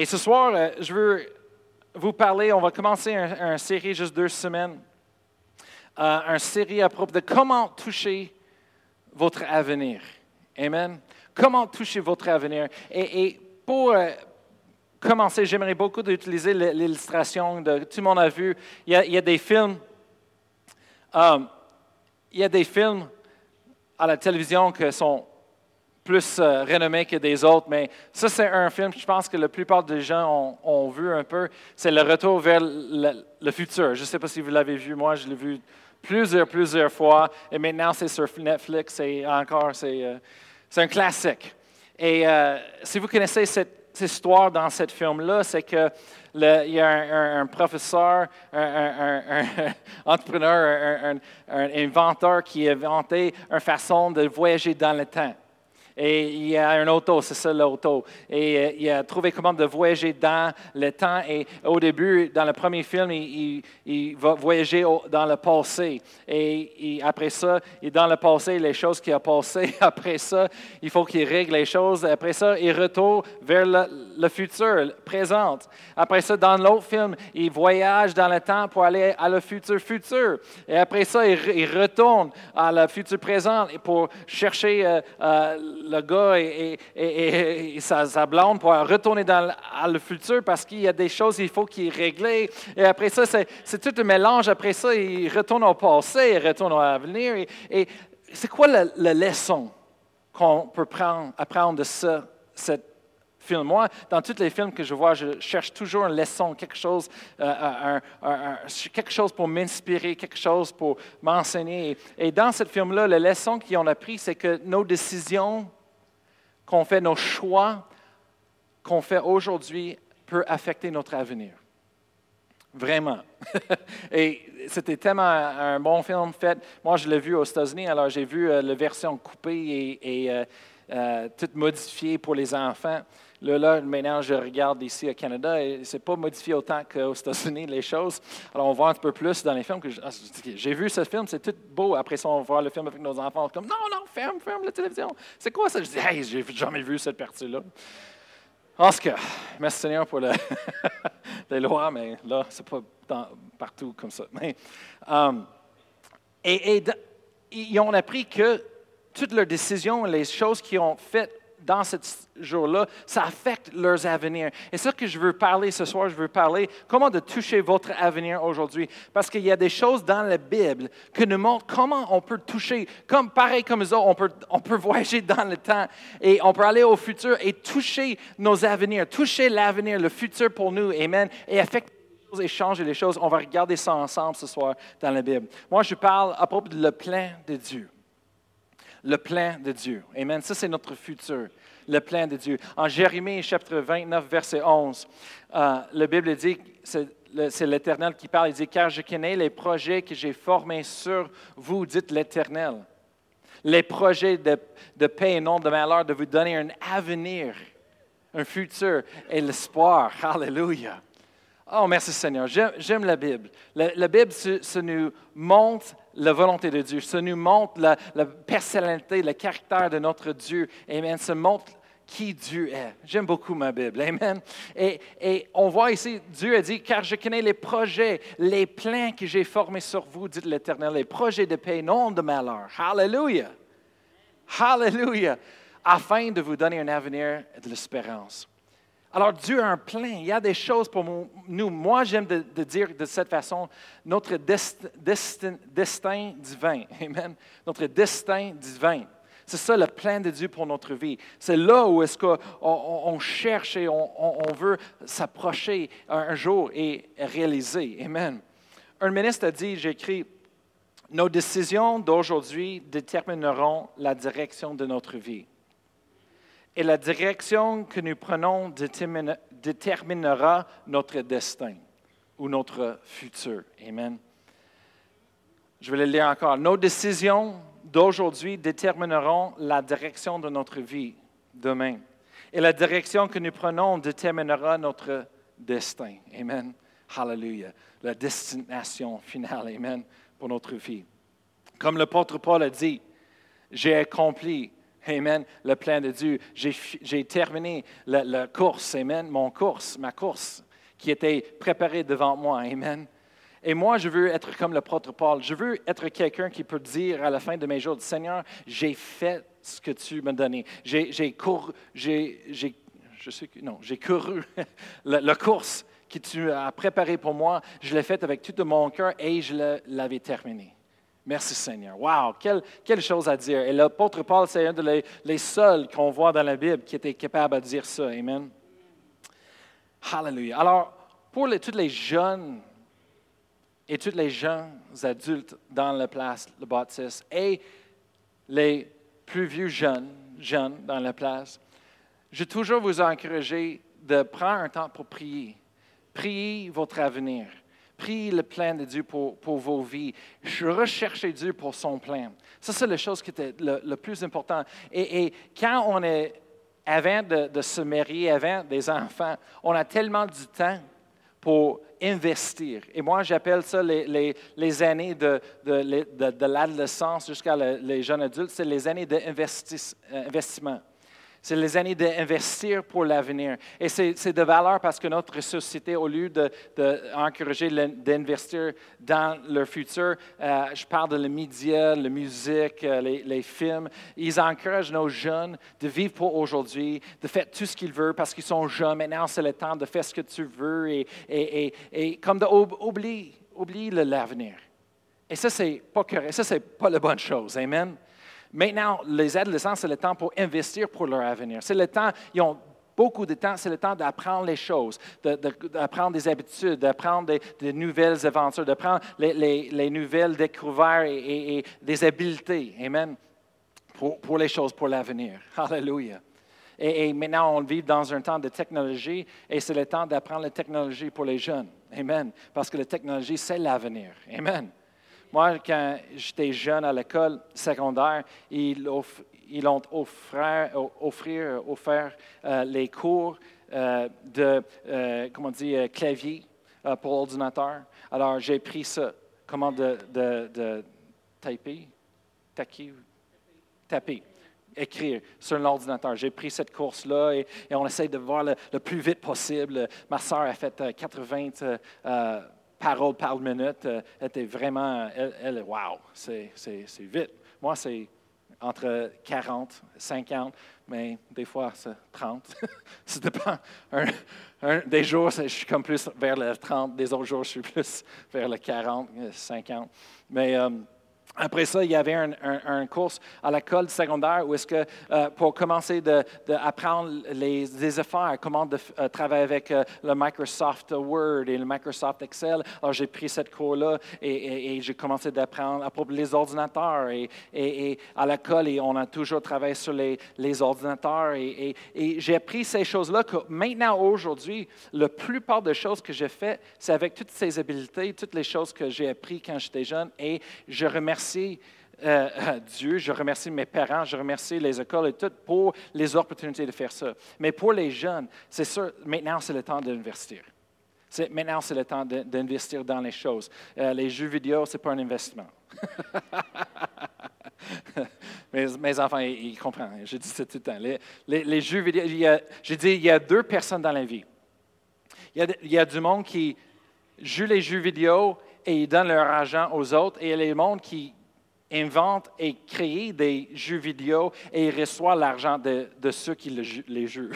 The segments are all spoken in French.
Et ce soir, euh, je veux vous parler, on va commencer une série juste deux semaines, euh, une série à propos de comment toucher votre avenir. Amen. Comment toucher votre avenir. Et, pour euh, commencer, j'aimerais beaucoup d'utiliser l'illustration de tout le monde a vu. Il y a, des films. il y a des films à la télévision qui sont plus euh, renommés que des autres, mais ça, c'est un film que je pense que la plupart des gens ont, vu un peu. C'est le retour vers le, futur. Je ne sais pas si vous l'avez vu, moi, je l'ai vu plusieurs, plusieurs fois, et maintenant, c'est sur Netflix, et encore, c'est euh, un classique. Et euh, si vous connaissez cette, histoire dans ce film-là, c'est que il y a un, professeur, un, un entrepreneur, un, inventeur qui a inventé une façon de voyager dans le temps. Et il y a un auto, c'est ça l'auto. Et euh, il a trouvé comment de voyager dans le temps. Et au début, dans le premier film, il, va voyager dans le passé. Et, après ça, il dans le passé, les choses qui a passé. Après ça, il faut qu'il règle les choses. Après ça, il retourne vers le, futur, présent. Après ça, dans l'autre film, il voyage dans le temps pour aller à le futur futur. Et après ça, il, retourne à le futur présent pour chercher euh, euh, le gars et, sa, blonde pour retourner dans le, futur parce qu'il y a des choses qu'il faut qu'il règle. Et après ça, c'est tout un mélange. Après ça, il retourne au passé, il retourne à l'avenir. Et, c'est quoi la, leçon qu'on peut prendre, apprendre de ce, film? Moi, dans tous les films que je vois, je cherche toujours une leçon, quelque chose, euh, quelque chose pour m'inspirer, quelque chose pour m'enseigner. Et dans ce film-là, la leçon qu'on a pris, c'est que nos décisions qu'on fait, nos choix qu'on fait aujourd'hui peut affecter notre avenir. Vraiment. et c'était tellement un bon film fait. Moi, je l'ai vu aux États-Unis, alors j'ai vu euh, la version coupée et, euh, euh, toute modifiée pour les enfants. Là, là, maintenant, je regarde ici au Canada et ce n'est pas modifié autant qu'aux États-Unis, les choses. Alors, on voit un peu plus dans les films. que ah, J'ai vu ce film, c'est tout beau. Après ça, on voit le film avec nos enfants. Comme, non, non, ferme, ferme la télévision. C'est quoi ça? Je dis, hey, j'ai jamais vu cette partie-là. En tout cas, merci Seigneur pour le les lois, mais là, c'est pas partout comme ça. Um, et, et, on a appris que toutes leurs décisions, les choses qu'ils ont faites dans ce jour-là, ça affecte leurs avenirs. Et ce que je veux parler ce soir, je veux parler comment de toucher votre avenir aujourd'hui. Parce qu'il y a des choses dans la Bible qui nous montrent comment on peut toucher, comme pareil comme ça, on peut, on peut voyager dans le temps et on peut aller au futur et toucher nos avenirs, toucher l'avenir, le futur pour nous, Amen, et affecter les choses et changer les choses. On va regarder ça ensemble ce soir dans la Bible. Moi, je parle à propos de le plein de Dieu le plein de Dieu. Amen. Ça, c'est notre futur, le plein de Dieu. En Jérémie, chapitre 29, verset 11, euh, la Bible dit, c'est l'Éternel qui parle, il dit, car je connais les projets que j'ai formés sur vous, dites l'Éternel. Les projets de, paix et non de malheur, de vous donner un avenir, un futur et l'espoir. Alléluia. Oh, merci Seigneur. J'aime la Bible. La, Bible, ça, nous montre la volonté de Dieu. Ça nous montre la, personnalité, le caractère de notre Dieu. Amen. Ça montre qui Dieu est. J'aime beaucoup ma Bible. Amen. Et, et, on voit ici, Dieu a dit, car je connais les projets, les plans que j'ai formés sur vous, dit l'Éternel, les projets de paix, non de malheur. Hallelujah. Hallelujah. Afin de vous donner un avenir et de l'espérance. Alors Dieu a un plein, il y a des choses pour nous. Moi, j'aime de, dire de cette façon, notre destin, divin, Amen, notre destin divin. C'est ça le plan de Dieu pour notre vie. C'est là où est-ce qu'on cherche et on, veut s'approcher un, jour et réaliser. Amen. Un ministre a dit, j'écris, nos décisions d'aujourd'hui détermineront la direction de notre vie et la direction que nous prenons déterminera notre destin ou notre futur. Amen. Je vais le lire encore. Nos décisions d'aujourd'hui détermineront la direction de notre vie demain. Et la direction que nous prenons déterminera notre destin. Amen. Hallelujah. La destination finale. Amen. Pour notre vie. Comme l'apôtre Paul a dit, j'ai accompli Amen. Le plan de Dieu. J'ai terminé la, course. Amen. Mon course, ma course qui était préparée devant moi. Amen. Et moi, je veux être comme le l'apôtre Paul. Je veux être quelqu'un qui peut dire à la fin de mes jours, Seigneur, j'ai fait ce que tu m'as donné. J'ai couru, j'ai, je sais non, j'ai couru la, course que tu as préparée pour moi. Je l'ai faite avec tout mon cœur et je l'avais terminée. Merci Seigneur. Wow, quelle, quelle, chose à dire. Et l'apôtre Paul, c'est un des les, seuls qu'on voit dans la Bible qui était capable de dire ça. Amen. Hallelujah. Alors, pour les, tous les jeunes et tous les jeunes adultes dans la place, le baptiste, et les plus vieux jeunes, jeunes dans la place, je toujours vous encourager de prendre un temps pour prier. Priez votre avenir. Priez le plan de Dieu pour, vos vies. Recherchez Dieu pour son plan. Ça, c'est la chose qui était le, plus important. Et, quand on est avant de, se marier, avant des enfants, on a tellement du temps pour investir. Et moi, j'appelle ça les, les, années de, de, de l'adolescence jusqu'à les jeunes adultes, c'est les années d'investissement. C'est les années d'investir pour l'avenir. Et c'est de valeur parce que notre société, au lieu d'encourager de, d'investir dans leur futur, euh, je parle de les médias, la musique, euh, les, films, ils encouragent nos jeunes de vivre pour aujourd'hui, de faire tout ce qu'ils veulent parce qu'ils sont jeunes. Maintenant, c'est le temps de faire ce que tu veux et, comme d'oublier oublie l'avenir. Et ça, c'est pas correct. Ça, c'est pas la bonne chose. Amen. Maintenant, les adolescents, c'est le temps pour investir pour leur avenir. C'est le temps, ils ont beaucoup de temps, c'est le temps d'apprendre les choses, d'apprendre des habitudes, d'apprendre des, nouvelles aventures, d'apprendre les, nouvelles découvertes et, des habiletés. Amen. Pour, les choses, pour l'avenir. Hallelujah. Et, et, maintenant, on vit dans un temps de technologie et c'est le temps d'apprendre la technologie pour les jeunes. Amen. Parce que la technologie, c'est l'avenir. Amen. Moi, quand j'étais jeune à l'école secondaire, ils, ont offert, offert euh, les cours euh, de, euh, comment dire, clavier pour l'ordinateur. Alors, j'ai pris ça, comment de, de, de taper, taper, écrire sur l'ordinateur. J'ai pris cette course-là et, on essaie de voir le, plus vite possible. Ma soeur a fait 80 paroles par minute euh, était vraiment, elle, elle wow, c'est vite. Moi, c'est entre 40, 50, mais des fois, c'est 30. ça dépend. des jours, je suis comme plus vers le 30, des autres jours, je suis plus vers le 40, 50. Mais euh, après ça, il y avait un, un, cours à l'école secondaire où est-ce que euh, pour commencer d'apprendre de, les, des affaires, comment de, euh, travailler avec euh, le Microsoft Word et le Microsoft Excel. Alors j'ai pris cette cours-là et, j'ai commencé d'apprendre à propos des ordinateurs. Et, et à l'école, on a toujours travaillé sur les, les ordinateurs. Et, j'ai appris ces choses-là que maintenant, aujourd'hui, la plupart des choses que j'ai faites, c'est avec toutes ces habiletés, toutes les choses que j'ai apprises quand j'étais jeune. Et je remercie remercie euh, Dieu, je remercie mes parents, je remercie les écoles et tout pour les opportunités de faire ça. Mais pour les jeunes, c'est sûr, maintenant c'est le temps d'investir. Maintenant, c'est le temps d'investir dans les choses. Euh, les jeux vidéo, ce n'est pas un investissement. mes, enfants, ils, comprennent. Je dis ça tout le temps. Les, jeux vidéo, je dis, il y a deux personnes dans la vie. Il y, a, il y du monde qui joue les jeux vidéo et ils donnent leur argent aux autres. Et il y a les mondes qui inventent et créent des jeux vidéo et ils reçoivent l'argent de, ceux qui les jouent.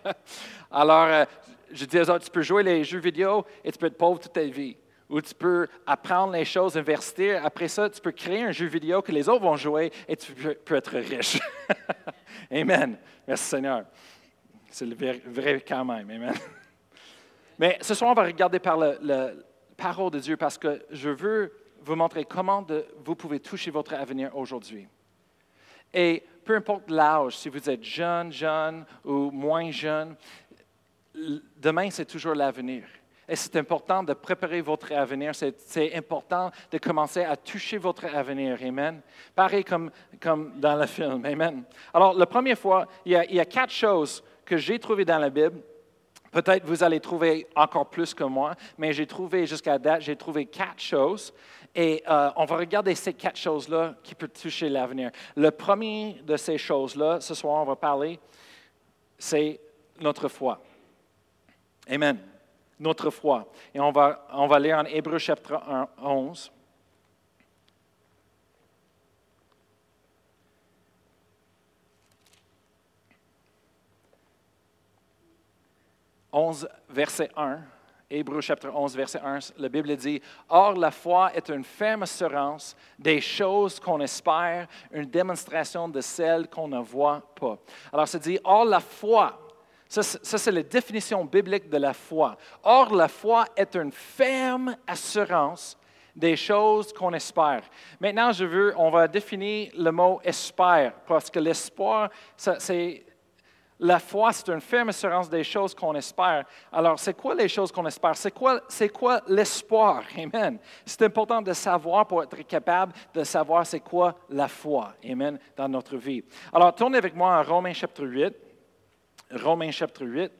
Alors, euh, je dis aux autres, tu peux jouer les jeux vidéo et tu peux être pauvre toute ta vie. Ou tu peux apprendre les choses, investir. Après ça, tu peux créer un jeu vidéo que les autres vont jouer et tu peux, être riche. Amen. Merci Seigneur. C'est le vrai, quand même. Amen. Mais ce soir, on va regarder par le parole de Dieu parce que je veux vous montrer comment vous pouvez toucher votre avenir aujourd'hui. Et peu importe l'âge, si vous êtes jeune, jeune ou moins jeune, demain, c'est toujours l'avenir. Et c'est important de préparer votre avenir. C'est important de commencer à toucher votre avenir. Amen. Pareil comme, comme dans le film. Amen. Alors, la première fois, il y a, il y a quatre choses que j'ai trouvées dans la Bible Peut-être vous allez trouver encore plus que moi, mais j'ai trouvé jusqu'à date, j'ai trouvé quatre choses. Et euh, on va regarder ces quatre choses-là qui peuvent toucher l'avenir. Le premier de ces choses-là, ce soir, on va parler, c'est notre foi. Amen. Notre foi. Et on va, on va lire en Hébreu chapitre 11. 11, verset 1, Hébreu chapitre 11, verset 1, la Bible dit, Or la foi est une ferme assurance des choses qu'on espère, une démonstration de celles qu'on ne voit pas. Alors ça dit, Or la foi, ça, ça c'est la définition biblique de la foi. Or la foi est une ferme assurance des choses qu'on espère. Maintenant, je veux, on va définir le mot espère, parce que l'espoir, c'est la foi, c'est une ferme assurance des choses qu'on espère. Alors, c'est quoi les choses qu'on espère? C'est quoi, c'est quoi l'espoir? Amen. C'est important de savoir pour être capable de savoir c'est quoi la foi. Amen. Dans notre vie. Alors, tournez avec moi en Romains chapitre 8. Romains chapitre 8.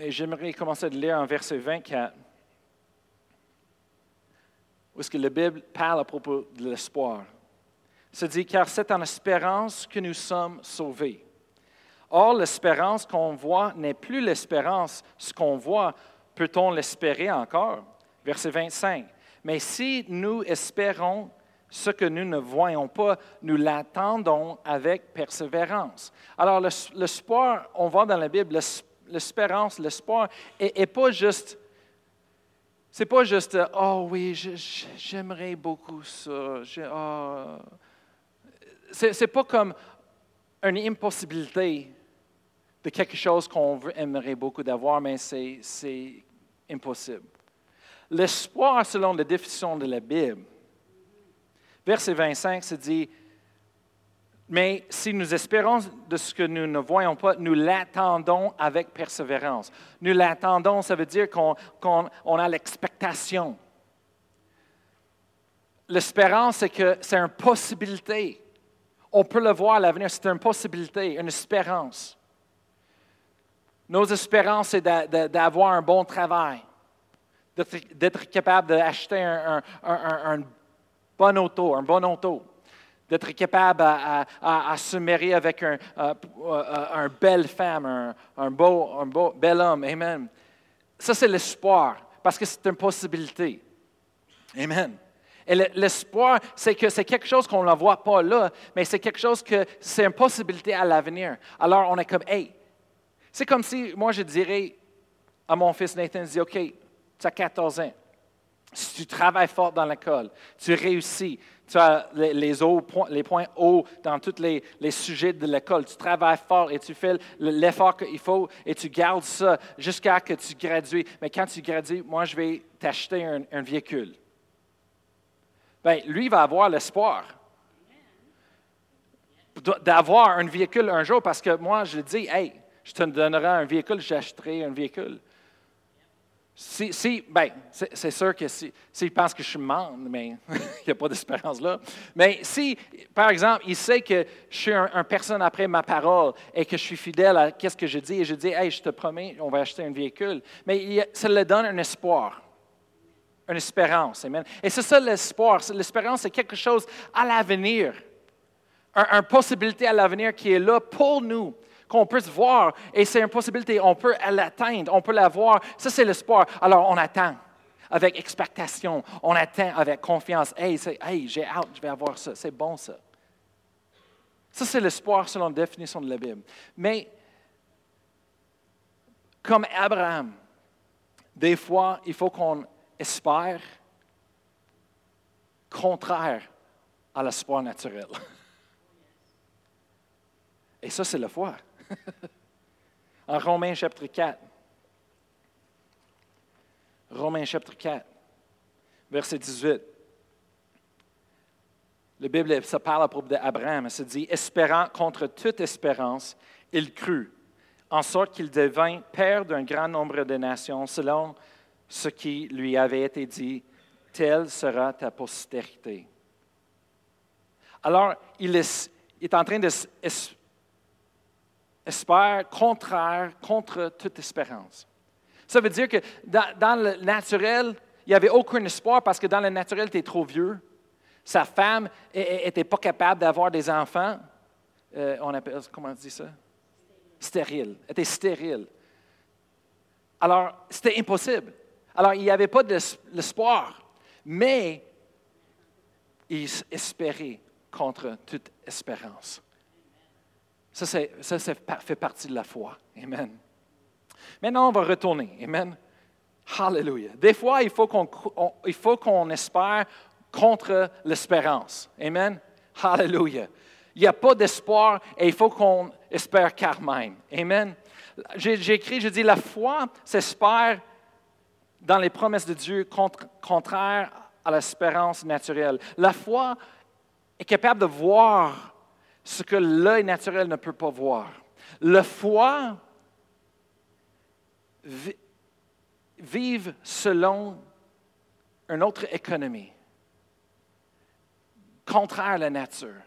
Et j'aimerais commencer de lire en verset 24, où est-ce que la Bible parle à propos de l'espoir se dit, car c'est en espérance que nous sommes sauvés. Or, l'espérance qu'on voit n'est plus l'espérance. Ce qu'on voit, peut-on l'espérer encore? Verset 25. Mais si nous espérons ce que nous ne voyons pas, nous l'attendons avec persévérance. Alors, l'espoir, on voit dans la Bible, l'espérance, l'espoir, n'est pas juste c'est pas juste, oh oui, j'aimerais beaucoup ça. Oh, ce n'est pas comme une impossibilité de quelque chose qu'on aimerait beaucoup d'avoir, mais c'est impossible. L'espoir, selon la définition de la Bible, verset 25 se dit, mais si nous espérons de ce que nous ne voyons pas, nous l'attendons avec persévérance. Nous l'attendons, ça veut dire qu'on a l'expectation. L'espérance, c'est que c'est une possibilité. On peut le voir à l'avenir, c'est une possibilité, une espérance. Nos espérances, c'est d'avoir un bon travail, d'être capable d'acheter un, bon auto, un bon auto, d'être capable à, se marier avec une un, belle femme, un, beau, un beau, bel homme. Amen. Ça, c'est l'espoir, parce que c'est une possibilité. Amen. Et l'espoir, c'est que c'est quelque chose qu'on ne voit pas là, mais c'est quelque chose que c'est une possibilité à l'avenir. Alors, on est comme, hey, c'est comme si moi je dirais à mon fils Nathan, je dis, OK, tu as 14 ans. Si tu travailles fort dans l'école, tu réussis, tu as les, les, points hauts dans tous les, sujets de l'école, tu travailles fort et tu fais l'effort qu'il faut et tu gardes ça jusqu'à que tu gradues. Mais quand tu gradues, moi, je vais t'acheter un véhicule. Bien, lui va avoir l'espoir d'avoir un véhicule un jour parce que moi, je dis, hey, je te donnerai un véhicule, j'achèterai un véhicule. Si, si ben, c'est sûr que s'il si, pense que je suis mort, mais il n'y a pas d'espérance là. Mais si, par exemple, il sait que je suis un, personne après ma parole et que je suis fidèle à ce que je dis et je dis, hey, je te promets, on va acheter un véhicule, mais ça le donne un espoir une espérance. Amen. Et c'est ça l'espoir. L'espérance, c'est quelque chose à l'avenir. Une possibilité à l'avenir qui est là pour nous, qu'on peut se voir. Et c'est une possibilité, on peut l'atteindre, on peut la voir. Ça, c'est l'espoir. Alors, on attend avec expectation. On attend avec confiance. Hey, hey j'ai hâte, je vais avoir ça. C'est bon, ça. Ça, c'est l'espoir selon la définition de la Bible. Mais, comme Abraham, des fois, il faut qu'on espère contraire à l'espoir naturel. Et ça, c'est la foi. en Romains chapitre 4, Romains chapitre 4, verset 18. La Bible, ça parle à propos d'Abraham. Ça dit Espérant contre toute espérance, il crut, en sorte qu'il devint père d'un grand nombre de nations, selon ce qui lui avait été dit, telle sera ta postérité. Alors, il est, en train de espère contraire contre toute espérance. Ça veut dire que dans, le naturel, il n'y avait aucun espoir parce que dans le naturel, tu es trop vieux. Sa femme n'était pas capable d'avoir des enfants. Euh, on appelle, comment on dit ça? Stérile. Elle était stérile. Alors, c'était impossible. Alors, il n'y avait pas d'espoir, mais il espérait contre toute espérance. Ça, ça, fait partie de la foi. Amen. Maintenant, on va retourner. Amen. Hallelujah. Des fois, il faut qu'on espère contre l'espérance. Amen. Hallelujah. Il n'y a pas d'espoir et il faut qu'on espère quand même. Amen. J'ai écrit, je dis, la foi s'espère dans les promesses de Dieu contraire à l'espérance naturelle. La foi est capable de voir ce que l'œil naturel ne peut pas voir. La foi vive selon une autre économie, contraire à la nature.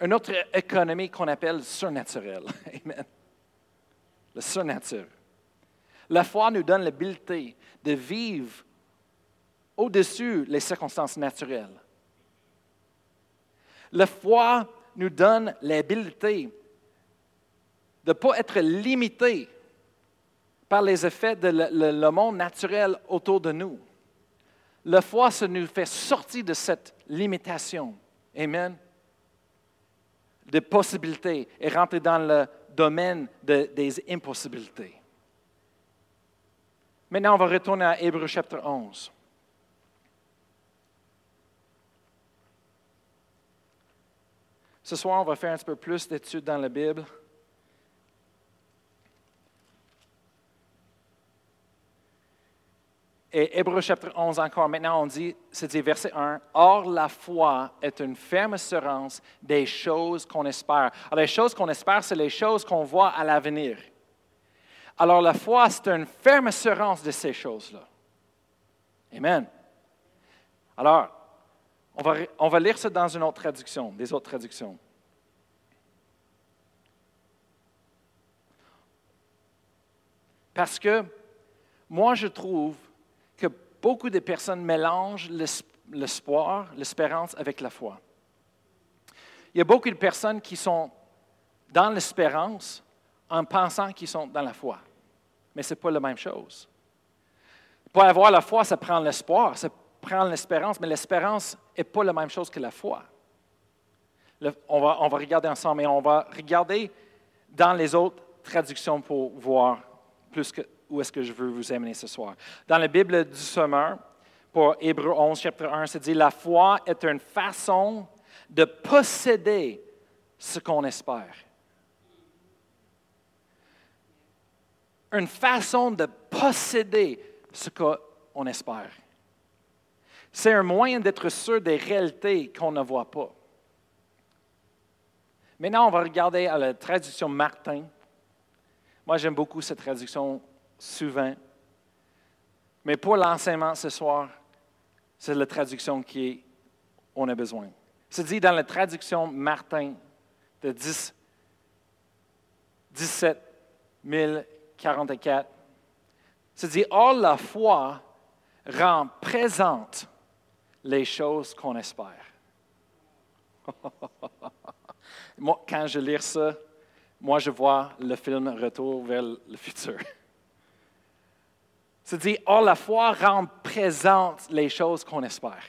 Une autre économie qu'on appelle surnaturelle. Amen. Le surnature. La foi nous donne l'habilité de vivre au-dessus des circonstances naturelles. La foi nous donne l'habilité de ne pas être limité par les effets de le, monde naturel autour de nous. La foi, ça nous fait sortir de cette limitation. Amen. Des possibilités et rentrer dans le domaine des impossibilités. Maintenant, on va retourner à Hébreu chapitre 11. Ce soir, on va faire un petit peu plus d'études dans la Bible. Et Hébreu chapitre 11 encore, maintenant on dit, c'est dit verset 1, Or la foi est une ferme assurance des choses qu'on espère. Alors les choses qu'on espère, c'est les choses qu'on voit à l'avenir. Alors la foi, c'est une ferme assurance de ces choses-là. Amen. Alors, on va, lire ça dans une autre traduction, des autres traductions. Parce que moi, je trouve que beaucoup de personnes mélangent l'espoir, l'espérance avec la foi. Il y a beaucoup de personnes qui sont dans l'espérance en pensant qu'ils sont dans la foi. Mais ce n'est pas la même chose. Pour avoir la foi, ça prend l'espoir, ça prend l'espérance, mais l'espérance n'est pas la même chose que la foi. on, va, on va regarder ensemble et on va regarder dans les autres traductions pour voir plus que où est-ce que je veux vous amener ce soir. Dans la Bible du Sommeur, pour Hébreu 11, chapitre 1, c'est dit La foi est une façon de posséder ce qu'on espère. Une façon de posséder ce qu'on espère. C'est un moyen d'être sûr des réalités qu'on ne voit pas. Maintenant, on va regarder à la traduction Martin. Moi, j'aime beaucoup cette traduction souvent. Mais pour l'enseignement ce soir, c'est la traduction qu'on a besoin. C'est dit dans la traduction Martin de 10, 17 1044. C'est dit, Or la foi rend présente les choses qu'on espère. moi, quand je lis ça, moi, je vois le film Retour vers le futur. C'est dit, oh, la foi rend présente les choses qu'on espère.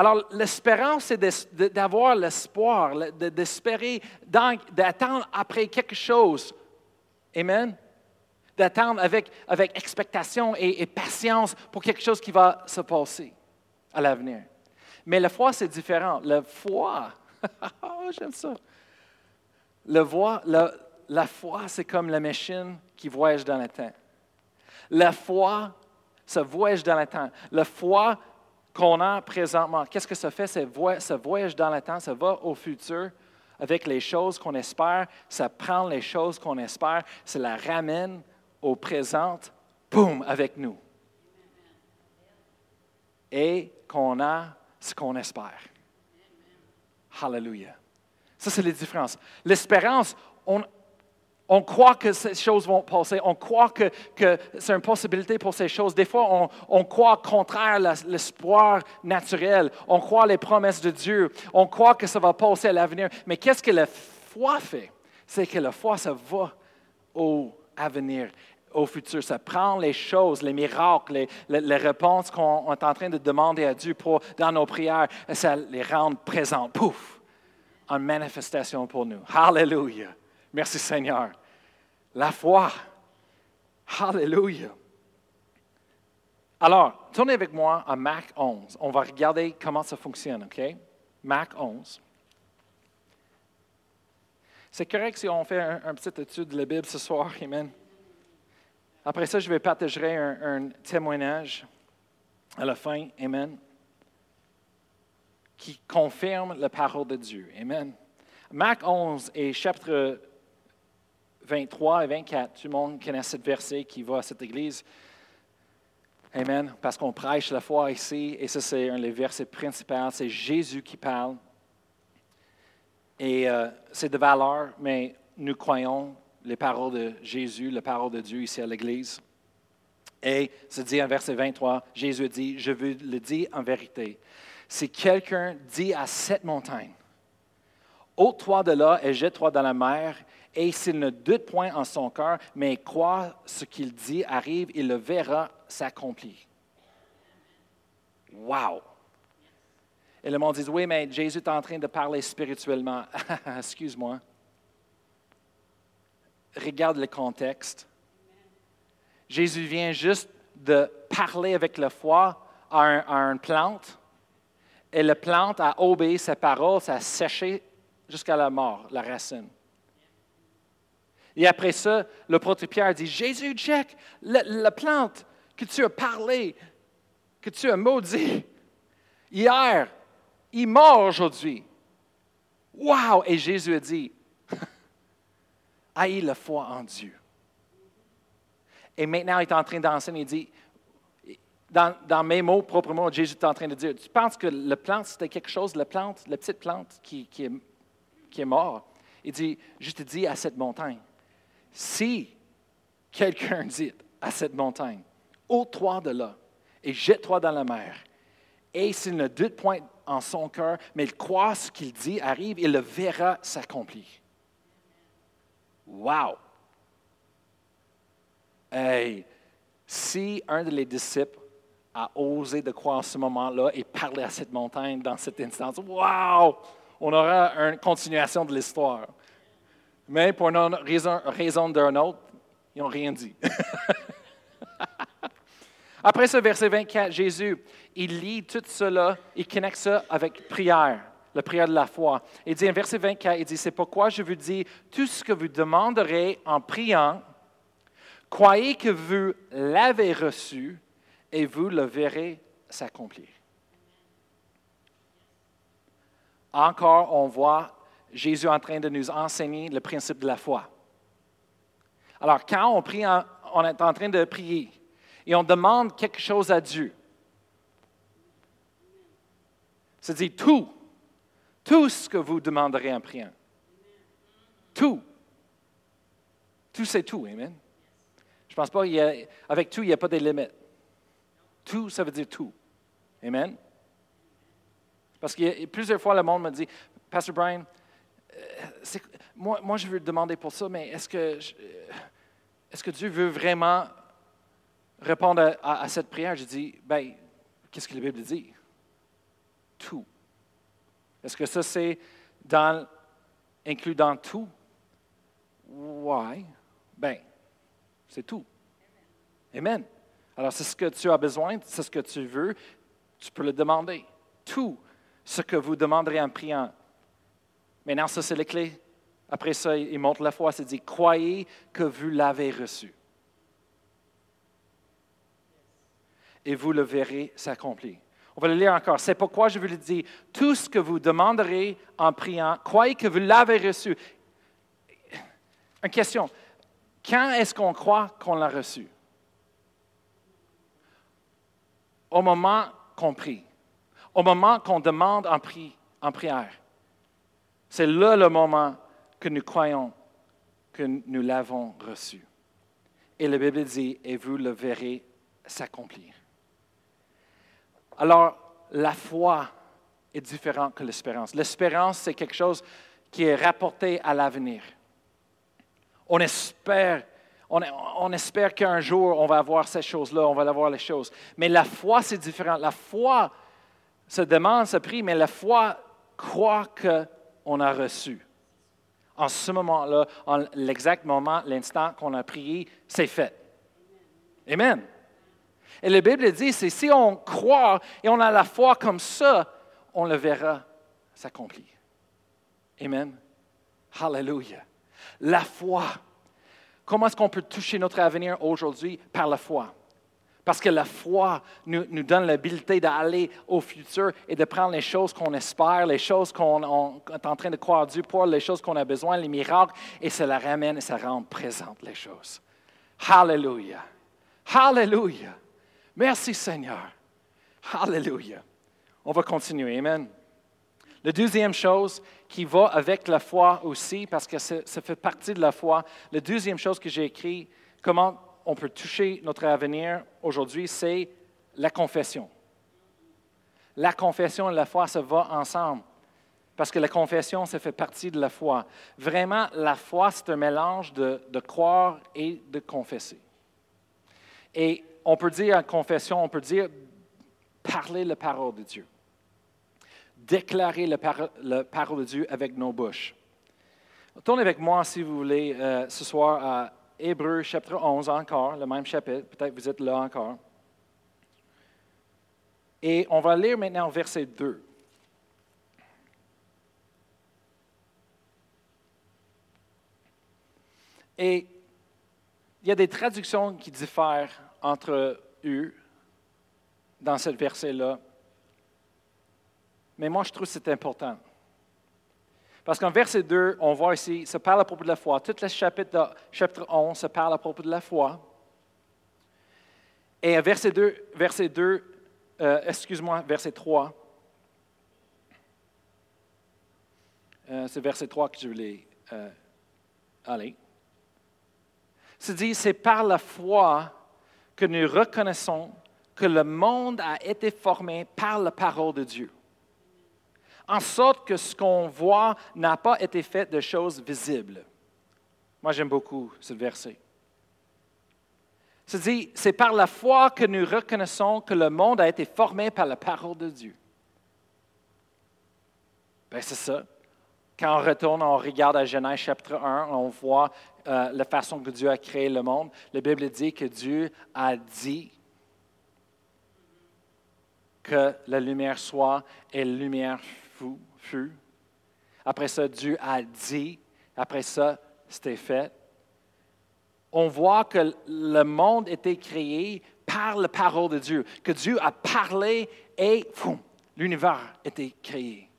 Alors, l'espérance, c'est d'avoir l'espoir, d'espérer, d'attendre après quelque chose. Amen? D'attendre avec, avec expectation et, patience pour quelque chose qui va se passer à l'avenir. Mais la foi, c'est différent. La foi, oh, j'aime ça. Foi, la, la foi, c'est comme la machine qui voyage dans le temps. La foi, ça voyage dans le temps. La foi qu'on a présentement, qu'est-ce que ça fait? Ça voyage dans le temps, ça va au futur avec les choses qu'on espère, ça prend les choses qu'on espère, ça la ramène au présent, boum, avec nous. Et qu'on a ce qu'on espère. Hallelujah. Ça, c'est la différence. L'espérance, on, on croit que ces choses vont passer. On croit que, c'est une possibilité pour ces choses. Des fois, on, croit contraire à l'espoir naturel. On croit les promesses de Dieu. On croit que ça va passer à l'avenir. Mais qu'est-ce que la foi fait? C'est que la foi, ça va au avenir, au futur. Ça prend les choses, les miracles, les, réponses qu'on est en train de demander à Dieu dans nos prières, et ça les rend présents. Pouf! En manifestation pour nous. Hallelujah! Merci Seigneur. La foi. Hallelujah. Alors, tournez avec moi à Mac 11. On va regarder comment ça fonctionne, OK? Mac 11. C'est correct si on fait un, un petite étude de la Bible ce soir, Amen. Après ça, je vais partager un, un témoignage à la fin, Amen, qui confirme la parole de Dieu. Amen. Mac 11 et chapitre 23 et 24. Tout le monde connaît ce verset qui va à cette église. Amen. Parce qu'on prêche la foi ici, et ça, c'est un des versets principaux. C'est Jésus qui parle. Et euh, c'est de valeur, mais nous croyons les paroles de Jésus, les paroles de Dieu ici à l'église. Et se dit en verset 23, Jésus dit, je veux le dire en vérité. Si quelqu'un dit à cette montagne, ôte-toi de là et jette-toi dans la mer, et s'il ne doute point en son cœur, mais croit ce qu'il dit arrive, il le verra s'accomplir. Wow! Et le monde dit, oui, mais Jésus est en train de parler spirituellement. Excuse-moi. Regarde le contexte. Jésus vient juste de parler avec la foi à, un, une plante, et la plante a obéi sa parole, ça a séché jusqu'à la mort, la racine. Et après ça, l'apôtre Pierre dit, Jésus, check, la, la, plante que tu as parlé, que tu as maudit hier, il mort aujourd'hui. Wow! Et Jésus a dit, Aïe la foi en Dieu. Et maintenant, il est en train d'enseigner, il dit, dans, mes mots proprement, Jésus est en train de dire, tu penses que la plante, c'était quelque chose, la plante, la petite plante qui, est, qui morte? Il dit, je te dis à cette montagne, si quelqu'un dit à cette montagne, ôte-toi de là et jette-toi dans la mer, et s'il ne doute point en son cœur, mais il croit ce qu'il dit arrive, il le verra s'accomplir. Wow! Hey, si un de les disciples a osé de croire en ce moment-là et parler à cette montagne dans cet instant, wow! On aura une continuation de l'histoire. Mais pour une raison, raison d'un autre, ils n'ont rien dit. Après ce verset 24, Jésus, il lit tout cela, il connecte ça avec prière, la prière de la foi. Il dit, en verset 24, il dit, c'est pourquoi je vous dis, tout ce que vous demanderez en priant, croyez que vous l'avez reçu et vous le verrez s'accomplir. Encore, on voit Jésus est en train de nous enseigner le principe de la foi. Alors, quand on prie, est en train de prier et on demande quelque chose à Dieu, c'est-à-dire tout, tout ce que vous demanderez en priant. Tout. Tout, c'est tout. Amen. Je ne pense pas qu'avec tout, il n'y a pas de limites. Tout, ça veut dire tout. Amen. Parce que plusieurs fois, le monde me dit, Pasteur Brian, moi, je veux demander pour ça, mais est-ce que, euh, est que Dieu veut vraiment répondre à, cette prière? Je dis, ben, qu'est-ce que la Bible dit? Tout. Est-ce que ça, c'est inclus dans tout? Oui. Ben, c'est tout. Amen. Alors, c'est ce que tu as besoin, c'est ce que tu veux, tu peux le demander. Tout ce que vous demanderez en priant, Maintenant, ça, c'est la clé. Après ça, il montre la foi, c'est dit, croyez que vous l'avez reçu. Et vous le verrez s'accomplir. On va le lire encore. C'est pourquoi je vous le dis, tout ce que vous demanderez en priant, croyez que vous l'avez reçu. Une question. Quand est-ce qu'on croit qu'on l'a reçu? Au moment qu'on prie. Au moment qu'on demande en, en prière. C'est là le moment que nous croyons que nous l'avons reçu. Et la Bible dit, et vous le verrez s'accomplir. Alors, la foi est différente que l'espérance. L'espérance, c'est quelque chose qui est rapporté à l'avenir. On espère, on, espère qu'un jour, on va avoir ces choses-là, on va avoir les choses. Mais la foi, c'est différent. La foi se demande, se prie, mais la foi croit qu'on a reçu. En ce moment-là, en l'exact moment, l'instant qu'on a prié, c'est fait. Amen. Et la Bible dit, c'est si on croit et on a la foi comme ça, on le verra s'accomplir. Amen. Hallelujah. La foi. Comment est-ce qu'on peut toucher notre avenir aujourd'hui? Par la foi? Parce que la foi nous, donne l'habilité d'aller au futur et de prendre les choses qu'on espère, les choses qu'on est en train de croire Dieu pour, les choses qu'on a besoin, les miracles, et ça la ramène et ça rend présente les choses. Hallelujah. Hallelujah. Merci Seigneur. Hallelujah. On va continuer. Amen. La deuxième chose qui va avec la foi aussi, parce que ça fait partie de la foi, la deuxième chose que j'ai écrit, comment on peut toucher notre avenir aujourd'hui, c'est la confession. La confession et la foi, ça va ensemble. Parce que la confession, ça fait partie de la foi. Vraiment, la foi, c'est un mélange de, de croire et de confesser. Et on peut dire en confession, on peut dire parler la parole de Dieu. Déclarer la, parole de Dieu avec nos bouches. Tournez avec moi, si vous voulez, euh, ce soir à Hébreu chapitre 11 encore, le même chapitre. Peut-être vous êtes là encore. Et on va lire maintenant verset 2. Et il y a des traductions qui diffèrent entre eux dans ce verset-là. Mais moi, je trouve que c'est important. Parce qu'en verset 2, on voit ici, ça parle à propos de la foi. Tout le chapitre, chapitre 11, ça parle à propos de la foi. Et verset 2, verset 2 euh, excuse-moi, verset 3, euh, c'est verset 3 que je voulais euh, aller. Se dit, c'est par la foi que nous reconnaissons que le monde a été formé par la parole de Dieu. En sorte que ce qu'on voit n'a pas été fait de choses visibles. Moi, j'aime beaucoup ce verset. C'est dit, c'est par la foi que nous reconnaissons que le monde a été formé par la parole de Dieu. Ben, c'est ça. Quand on retourne, on regarde à Genèse chapitre 1, on voit euh, la façon que Dieu a créé le monde. La Bible dit que Dieu a dit que la lumière soit et la lumière fut. Après ça, Dieu a dit. Après ça, c'était fait. On voit que le monde était créé par la parole de Dieu, que Dieu a parlé et l'univers était créé.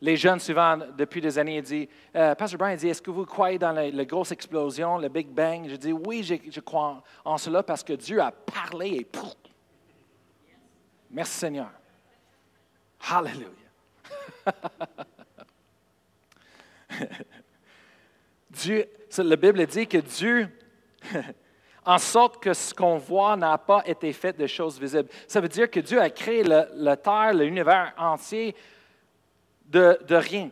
Les jeunes, souvent, depuis des années, disent euh, Pasteur Brian dit Est-ce que vous croyez dans la, grosse explosion, le Big Bang? Je dis Oui, je, crois en cela parce que Dieu a parlé et pouf. Merci Seigneur. Hallelujah. Dieu, la Bible dit que Dieu, en sorte que ce qu'on voit n'a pas été fait de choses visibles. Ça veut dire que Dieu a créé la terre, l'univers entier de, rien,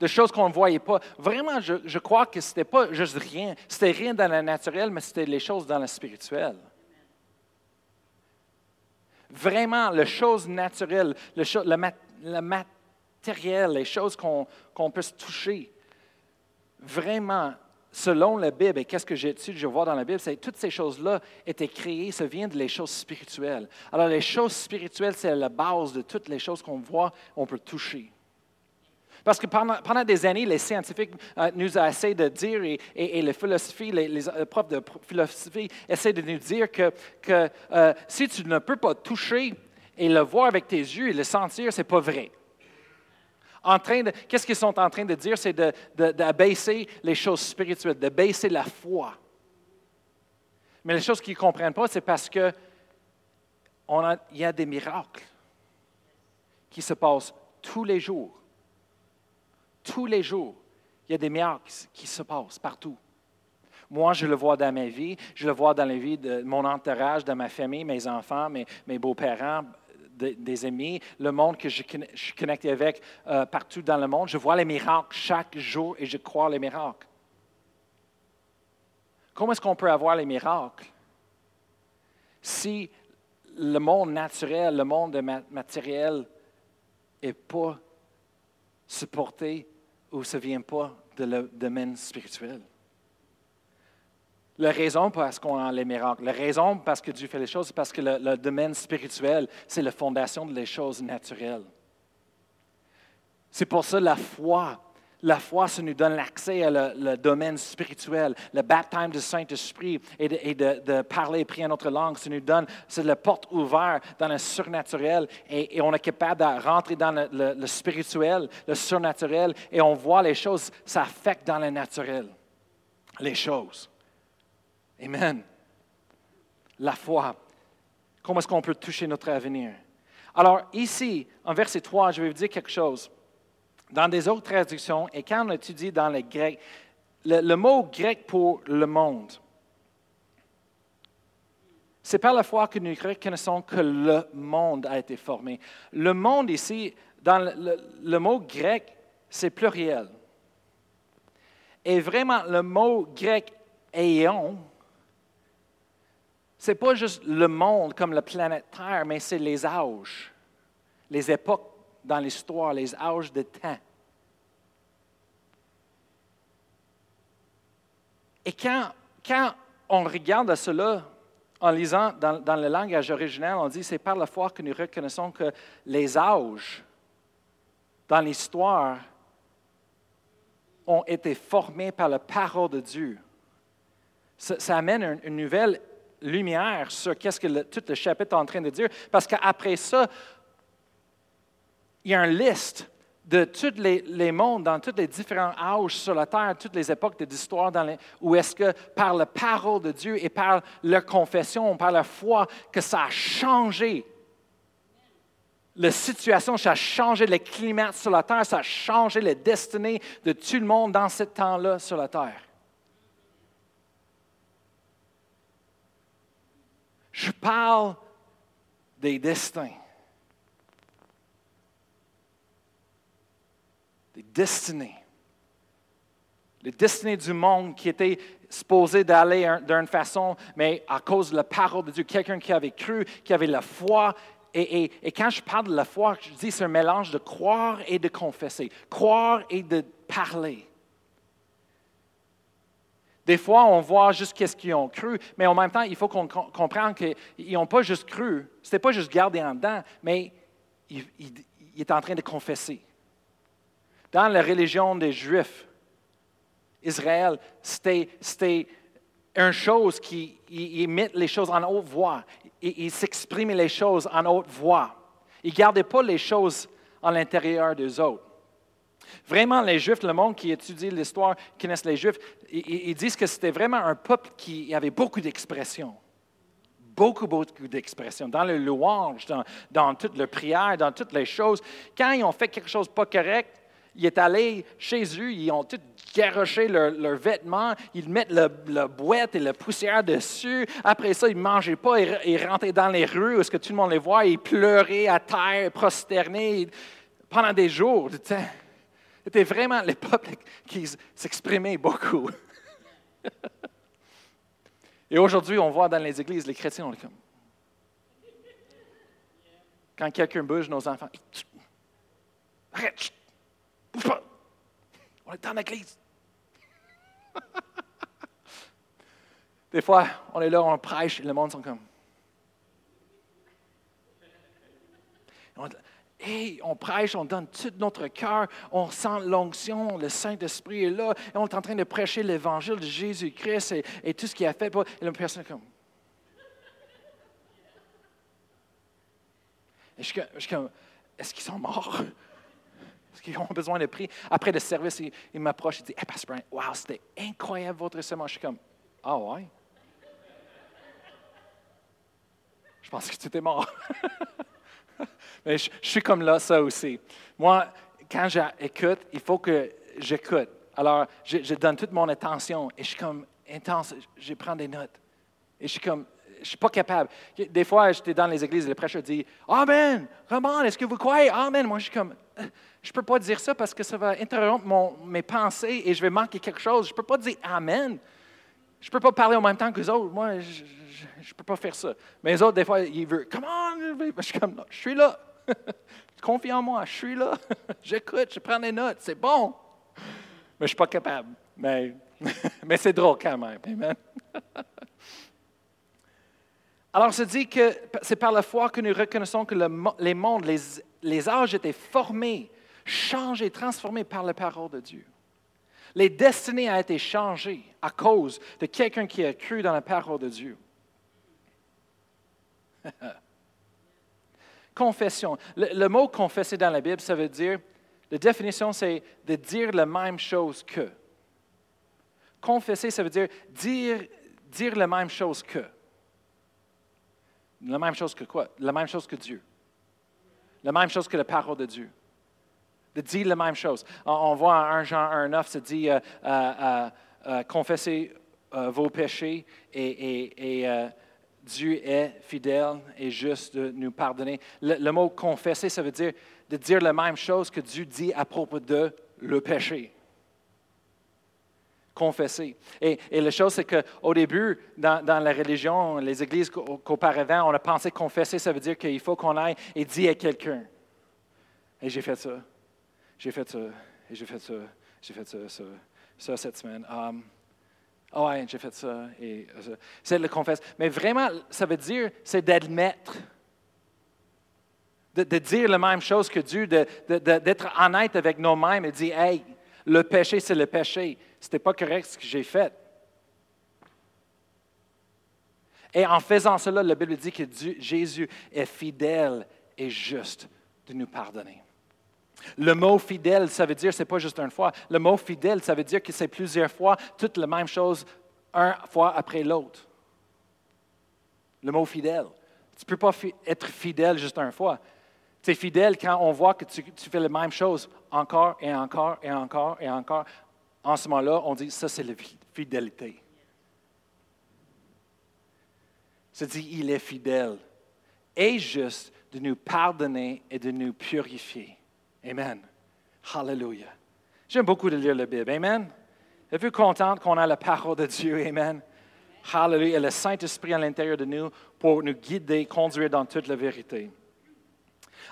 de choses qu'on ne voyait pas. Vraiment, je, crois que ce n'était pas juste rien. C'était rien dans le naturel, mais c'était les choses dans le spirituel. Vraiment, les choses naturelles, le, matériel, les choses qu'on peut se toucher. Vraiment, selon la Bible, et qu'est-ce que j'ai je vois dans la Bible, c'est que toutes ces choses-là étaient créées, ça vient de les choses spirituelles. Alors, les choses spirituelles, c'est la base de toutes les choses qu'on voit, on peut toucher. Parce que pendant, des années, les scientifiques euh, nous ont essayé de dire, et, les les, euh, profs de philosophie essaient de nous dire que, euh, si tu ne peux pas toucher et le voir avec tes yeux et le sentir, ce n'est pas vrai. qu'est-ce qu'ils sont en train de dire? C'est d'abaisser les choses spirituelles, d'abaisser la foi. Mais les choses qu'ils ne comprennent pas, c'est parce qu'il y a des miracles qui se passent tous les jours Tous les jours, il y a des miracles qui se passent partout. Moi, je le vois dans ma vie, je le vois dans la vie de mon entourage, de ma famille, mes enfants, mes, beaux-parents, des amis, le monde que je, suis connecté avec euh, partout dans le monde. Je vois les miracles chaque jour et je crois les miracles. Comment est-ce qu'on peut avoir les miracles si le monde naturel, le monde matériel n'est pas supporté ou ne vient pas de le domaine spirituel? La raison parce qu'on a les miracles, la raison parce que Dieu fait les choses, c'est parce que le, domaine spirituel, c'est la fondation des choses naturelles. C'est pour ça la foi. La foi, ça nous donne l'accès à le, domaine spirituel, le baptême du Saint-Esprit et, de, parler et prier en notre langue. Ça nous donne, c'est la porte ouverte dans le surnaturel et, on est capable de rentrer dans le, le spirituel, le surnaturel et on voit les choses, ça affecte dans le naturel, les choses. Amen. La foi. Comment est-ce qu'on peut toucher notre avenir? Alors ici, en verset 3, je vais vous dire quelque chose. Dans des autres traductions, et quand on étudie dans le grec, le, mot grec pour le monde, c'est par la foi que nous reconnaissons que le monde a été formé. Le monde ici, dans le, mot grec, c'est pluriel. Et vraiment, le mot grec aeon, ce n'est pas juste le monde comme la planète Terre, mais c'est les âges, les époques dans l'histoire, les âges de temps. Et quand, on regarde cela, en lisant dans, dans, le langage original, on dit c'est par la foi que nous reconnaissons que les âges dans l'histoire ont été formés par la parole de Dieu. Ça, amène une nouvelle lumière sur qu'est-ce que tout le chapitre est en train de dire, parce qu'après ça, il y a une liste de tous les, mondes, dans tous les différents âges sur la terre, toutes les époques de l'histoire, où est-ce que par la parole de Dieu et par la confession, par la foi, que ça a changé la situation, ça a changé le climat sur la terre, ça a changé la destinée de tout le monde dans ce temps-là sur la terre. Je parle des destins. Des destinées. Les destinées du monde qui étaient supposées d'aller d'une façon, mais à cause de la parole de Dieu, quelqu'un qui avait cru, qui avait la foi. Et, et quand je parle de la foi, je dis c'est un mélange de croire et de confesser, croire et de parler. Des fois, on voit juste qu'est-ce qu'ils ont cru, mais en même temps, il faut qu'on comprenne qu'ils n'ont pas juste cru. Ce n'était pas juste gardé en dedans, mais il, est en train de confesser. Dans la religion des Juifs, Israël, c'était une chose qui met les choses en haute voix. Il, il les choses en haute voix. Il ne gardait pas les choses à l'intérieur des autres. Vraiment, les Juifs, le monde qui étudie l'histoire, qui connaissent les Juifs, ils, disent que c'était vraiment un peuple qui avait beaucoup d'expressions. Beaucoup, beaucoup d'expressions. Dans le louange, dans, dans toute la prière, dans toutes les choses. Quand ils ont fait quelque chose pas correct, ils est allé chez eux, ils ont tout garoché leurs vêtements, ils mettent la boîte et la poussière dessus. Après ça, ils ne mangeaient pas, ils, rentraient dans les rues où est-ce que tout le monde les voit, ils pleuraient à terre, prosternés pendant des jours. C'était vraiment les peuples qui s'exprimaient beaucoup. Et aujourd'hui, on voit dans les églises, les chrétiens, on est comme. Quand quelqu'un bouge, nos enfants, arrête, bouge pas, on est dans l'église. Des fois, on est là, on prêche, et le monde sont comme. Hey, on prêche, on donne tout notre cœur, on sent l'onction, le Saint-Esprit est là, et on est en train de prêcher l'évangile de Jésus-Christ et, tout ce qu'il a fait. Et la personne est comme. je suis comme, est-ce qu'ils sont morts? Est-ce qu'ils ont besoin de prier? Après le service, il, m'approche et dit Hey, Pastor Brian, wow, c'était incroyable votre semence. Je suis comme Ah ouais? Je pense que tu étais mort. Mais je, suis comme là, ça aussi. Moi, quand j'écoute, il faut que j'écoute. Alors, je, donne toute mon attention et je suis comme intense, je prends des notes. Et je suis comme, je ne suis pas capable. Des fois, j'étais dans les églises et le prêcheur dit Amen, comment est-ce que vous croyez? Amen. Moi, je suis comme, je ne peux pas dire ça parce que ça va interrompre mes pensées et je vais manquer quelque chose. Je ne peux pas dire Amen. Je ne peux pas parler en même temps que les autres. Moi, je ne peux pas faire ça. Mais les autres, des fois, ils veulent Come on Je suis comme, je suis là. Confie en moi, je suis là. J'écoute, je prends des notes. C'est bon. Mais je ne suis pas capable. Mais, mais c'est drôle quand même. Amen. Alors, se dit que c'est par la foi que nous reconnaissons que le les mondes, les, les âges étaient formés, changés, transformés par la parole de Dieu. Les destinées ont été changées à cause de quelqu'un qui a cru dans la parole de Dieu. Confession. Le, mot confesser dans la Bible, ça veut dire, la définition, c'est de dire la même chose que. Confesser, ça veut dire dire, dire la même chose que. La même chose que quoi? La même chose que Dieu. La même chose que la parole de Dieu. De dire la même chose. On, voit en 1 Jean 1, 9, ça dit euh, euh, euh, confessez vos péchés et, Dieu est fidèle et juste de nous pardonner. Le mot confesser, ça veut dire de dire la même chose que Dieu dit à propos de le péché confesser. Et, et la chose, c'est qu'au début, dans, dans la religion, les églises qu'au- qu'auparavant, on a pensé confesser, ça veut dire qu'il faut qu'on aille et dire à quelqu'un. Et j'ai fait ça, j'ai fait ça, j'ai fait ça, j'ai fait ça, ça, cette semaine. Um, ah ouais, j'ai fait ça. Et ça. C'est le confesse. Mais vraiment, ça veut dire, c'est d'admettre de, de dire la même chose que Dieu, de- de- de- d'être honnête avec nous-mêmes et dire, hey, le péché, c'est le péché. C'était pas correct ce que j'ai fait. Et en faisant cela, la Bible dit que Jésus est fidèle et juste de nous pardonner. Le mot fidèle, ça veut dire, c'est pas juste une fois. Le mot fidèle, ça veut dire que c'est plusieurs fois, toute la même chose, un fois après l'autre. Le mot fidèle. Tu ne peux pas être fidèle juste une fois. Tu es fidèle quand on voit que tu, fais la même chose encore et encore et encore et encore. En ce moment-là, on dit ça, c'est la fi- fidélité. C'est dit, il est fidèle et juste de nous pardonner et de nous purifier. Amen. Hallelujah. J'aime beaucoup de lire la Bible. Amen. Êtes-vous contente qu'on a la parole de Dieu? Amen. Hallelujah. Et le Saint-Esprit à l'intérieur de nous pour nous guider, conduire dans toute la vérité.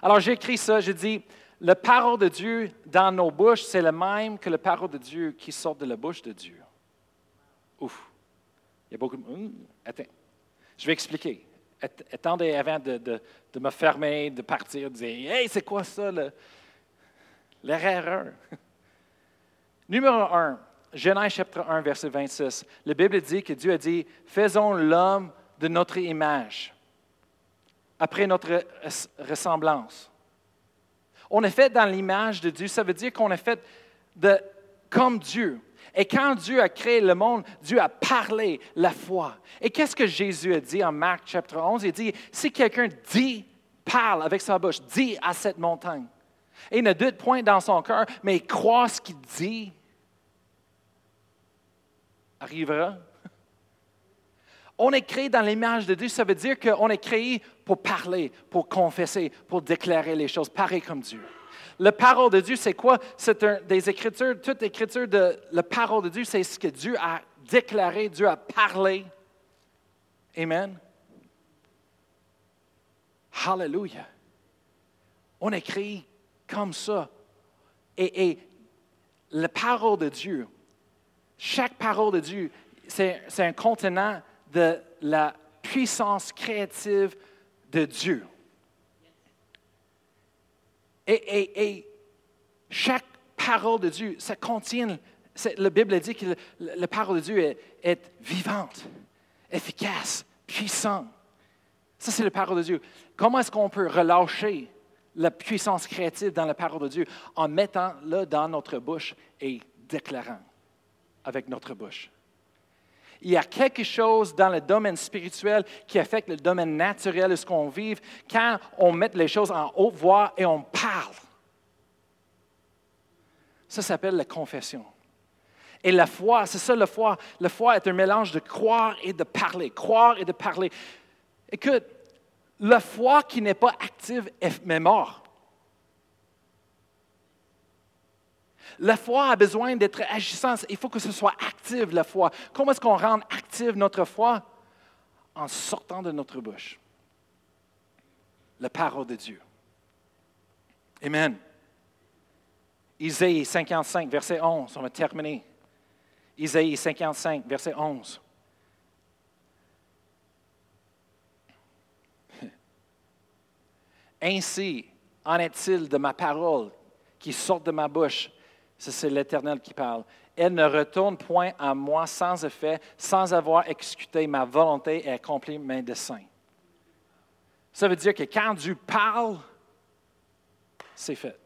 Alors, j'ai écrit ça, j'ai dit, la parole de Dieu dans nos bouches, c'est le même que la parole de Dieu qui sort de la bouche de Dieu. Ouf. Il y a beaucoup de... Hum, attends. Je vais expliquer. Att- Attendez avant de, de- me fermer, de partir, de dire Hey, c'est quoi ça, le- leur erreur? Numéro 1, Genèse chapitre 1, verset 26. La Bible dit que Dieu a dit Faisons l'homme de notre image, après notre res- ressemblance. On est fait dans l'image de Dieu. Ça veut dire qu'on est fait de, comme Dieu. Et quand Dieu a créé le monde, Dieu a parlé la foi. Et qu'est-ce que Jésus a dit en Marc chapitre 11? Il dit, si quelqu'un dit, parle avec sa bouche, dit à cette montagne, et ne doute point dans son cœur, mais croit ce qu'il dit, arrivera. On est créé dans l'image de Dieu, ça veut dire qu'on est créé pour parler, pour confesser, pour déclarer les choses, pareil comme Dieu. La parole de Dieu, c'est quoi? C'est un- des écritures, toute écriture de la parole de Dieu, c'est ce que Dieu a déclaré, Dieu a parlé. Amen. Hallelujah. On créé comme ça. Et, et la parole de Dieu, chaque parole de Dieu, c'est un contenant de la puissance créative de Dieu. Et, et- et chaque parole de Dieu, ça contient, la Bible dit que la parole de Dieu est, est vivante, efficace, puissante. Ça, c'est la parole de Dieu. Comment est-ce qu'on peut relâcher la puissance créative dans la parole de Dieu? En mettant-la dans notre bouche et déclarant avec notre bouche? Il y a quelque chose dans le domaine spirituel qui affecte le domaine naturel de ce qu'on vit quand on met les choses en haute voix et on parle. Ça s'appelle la confession. Et la foi, c'est ça la foi. La foi est un mélange de croire et de parler. Croire et de parler. Écoute, la foi qui n'est pas active est mort. La foi a besoin d'être agissante. Il faut que ce soit active, la foi. Comment est-ce qu'on rend active notre foi? En sortant de notre bouche la parole de Dieu. Amen. Isaïe 55, verset 11, on va terminer. Isaïe 55, verset 11. Ainsi en est-il de ma parole qui sort de ma bouche. C'est l'Éternel qui parle. Elle ne retourne point à moi sans effet, sans avoir exécuté ma volonté et accompli mes desseins. Ça veut dire que quand Dieu parle, c'est fait.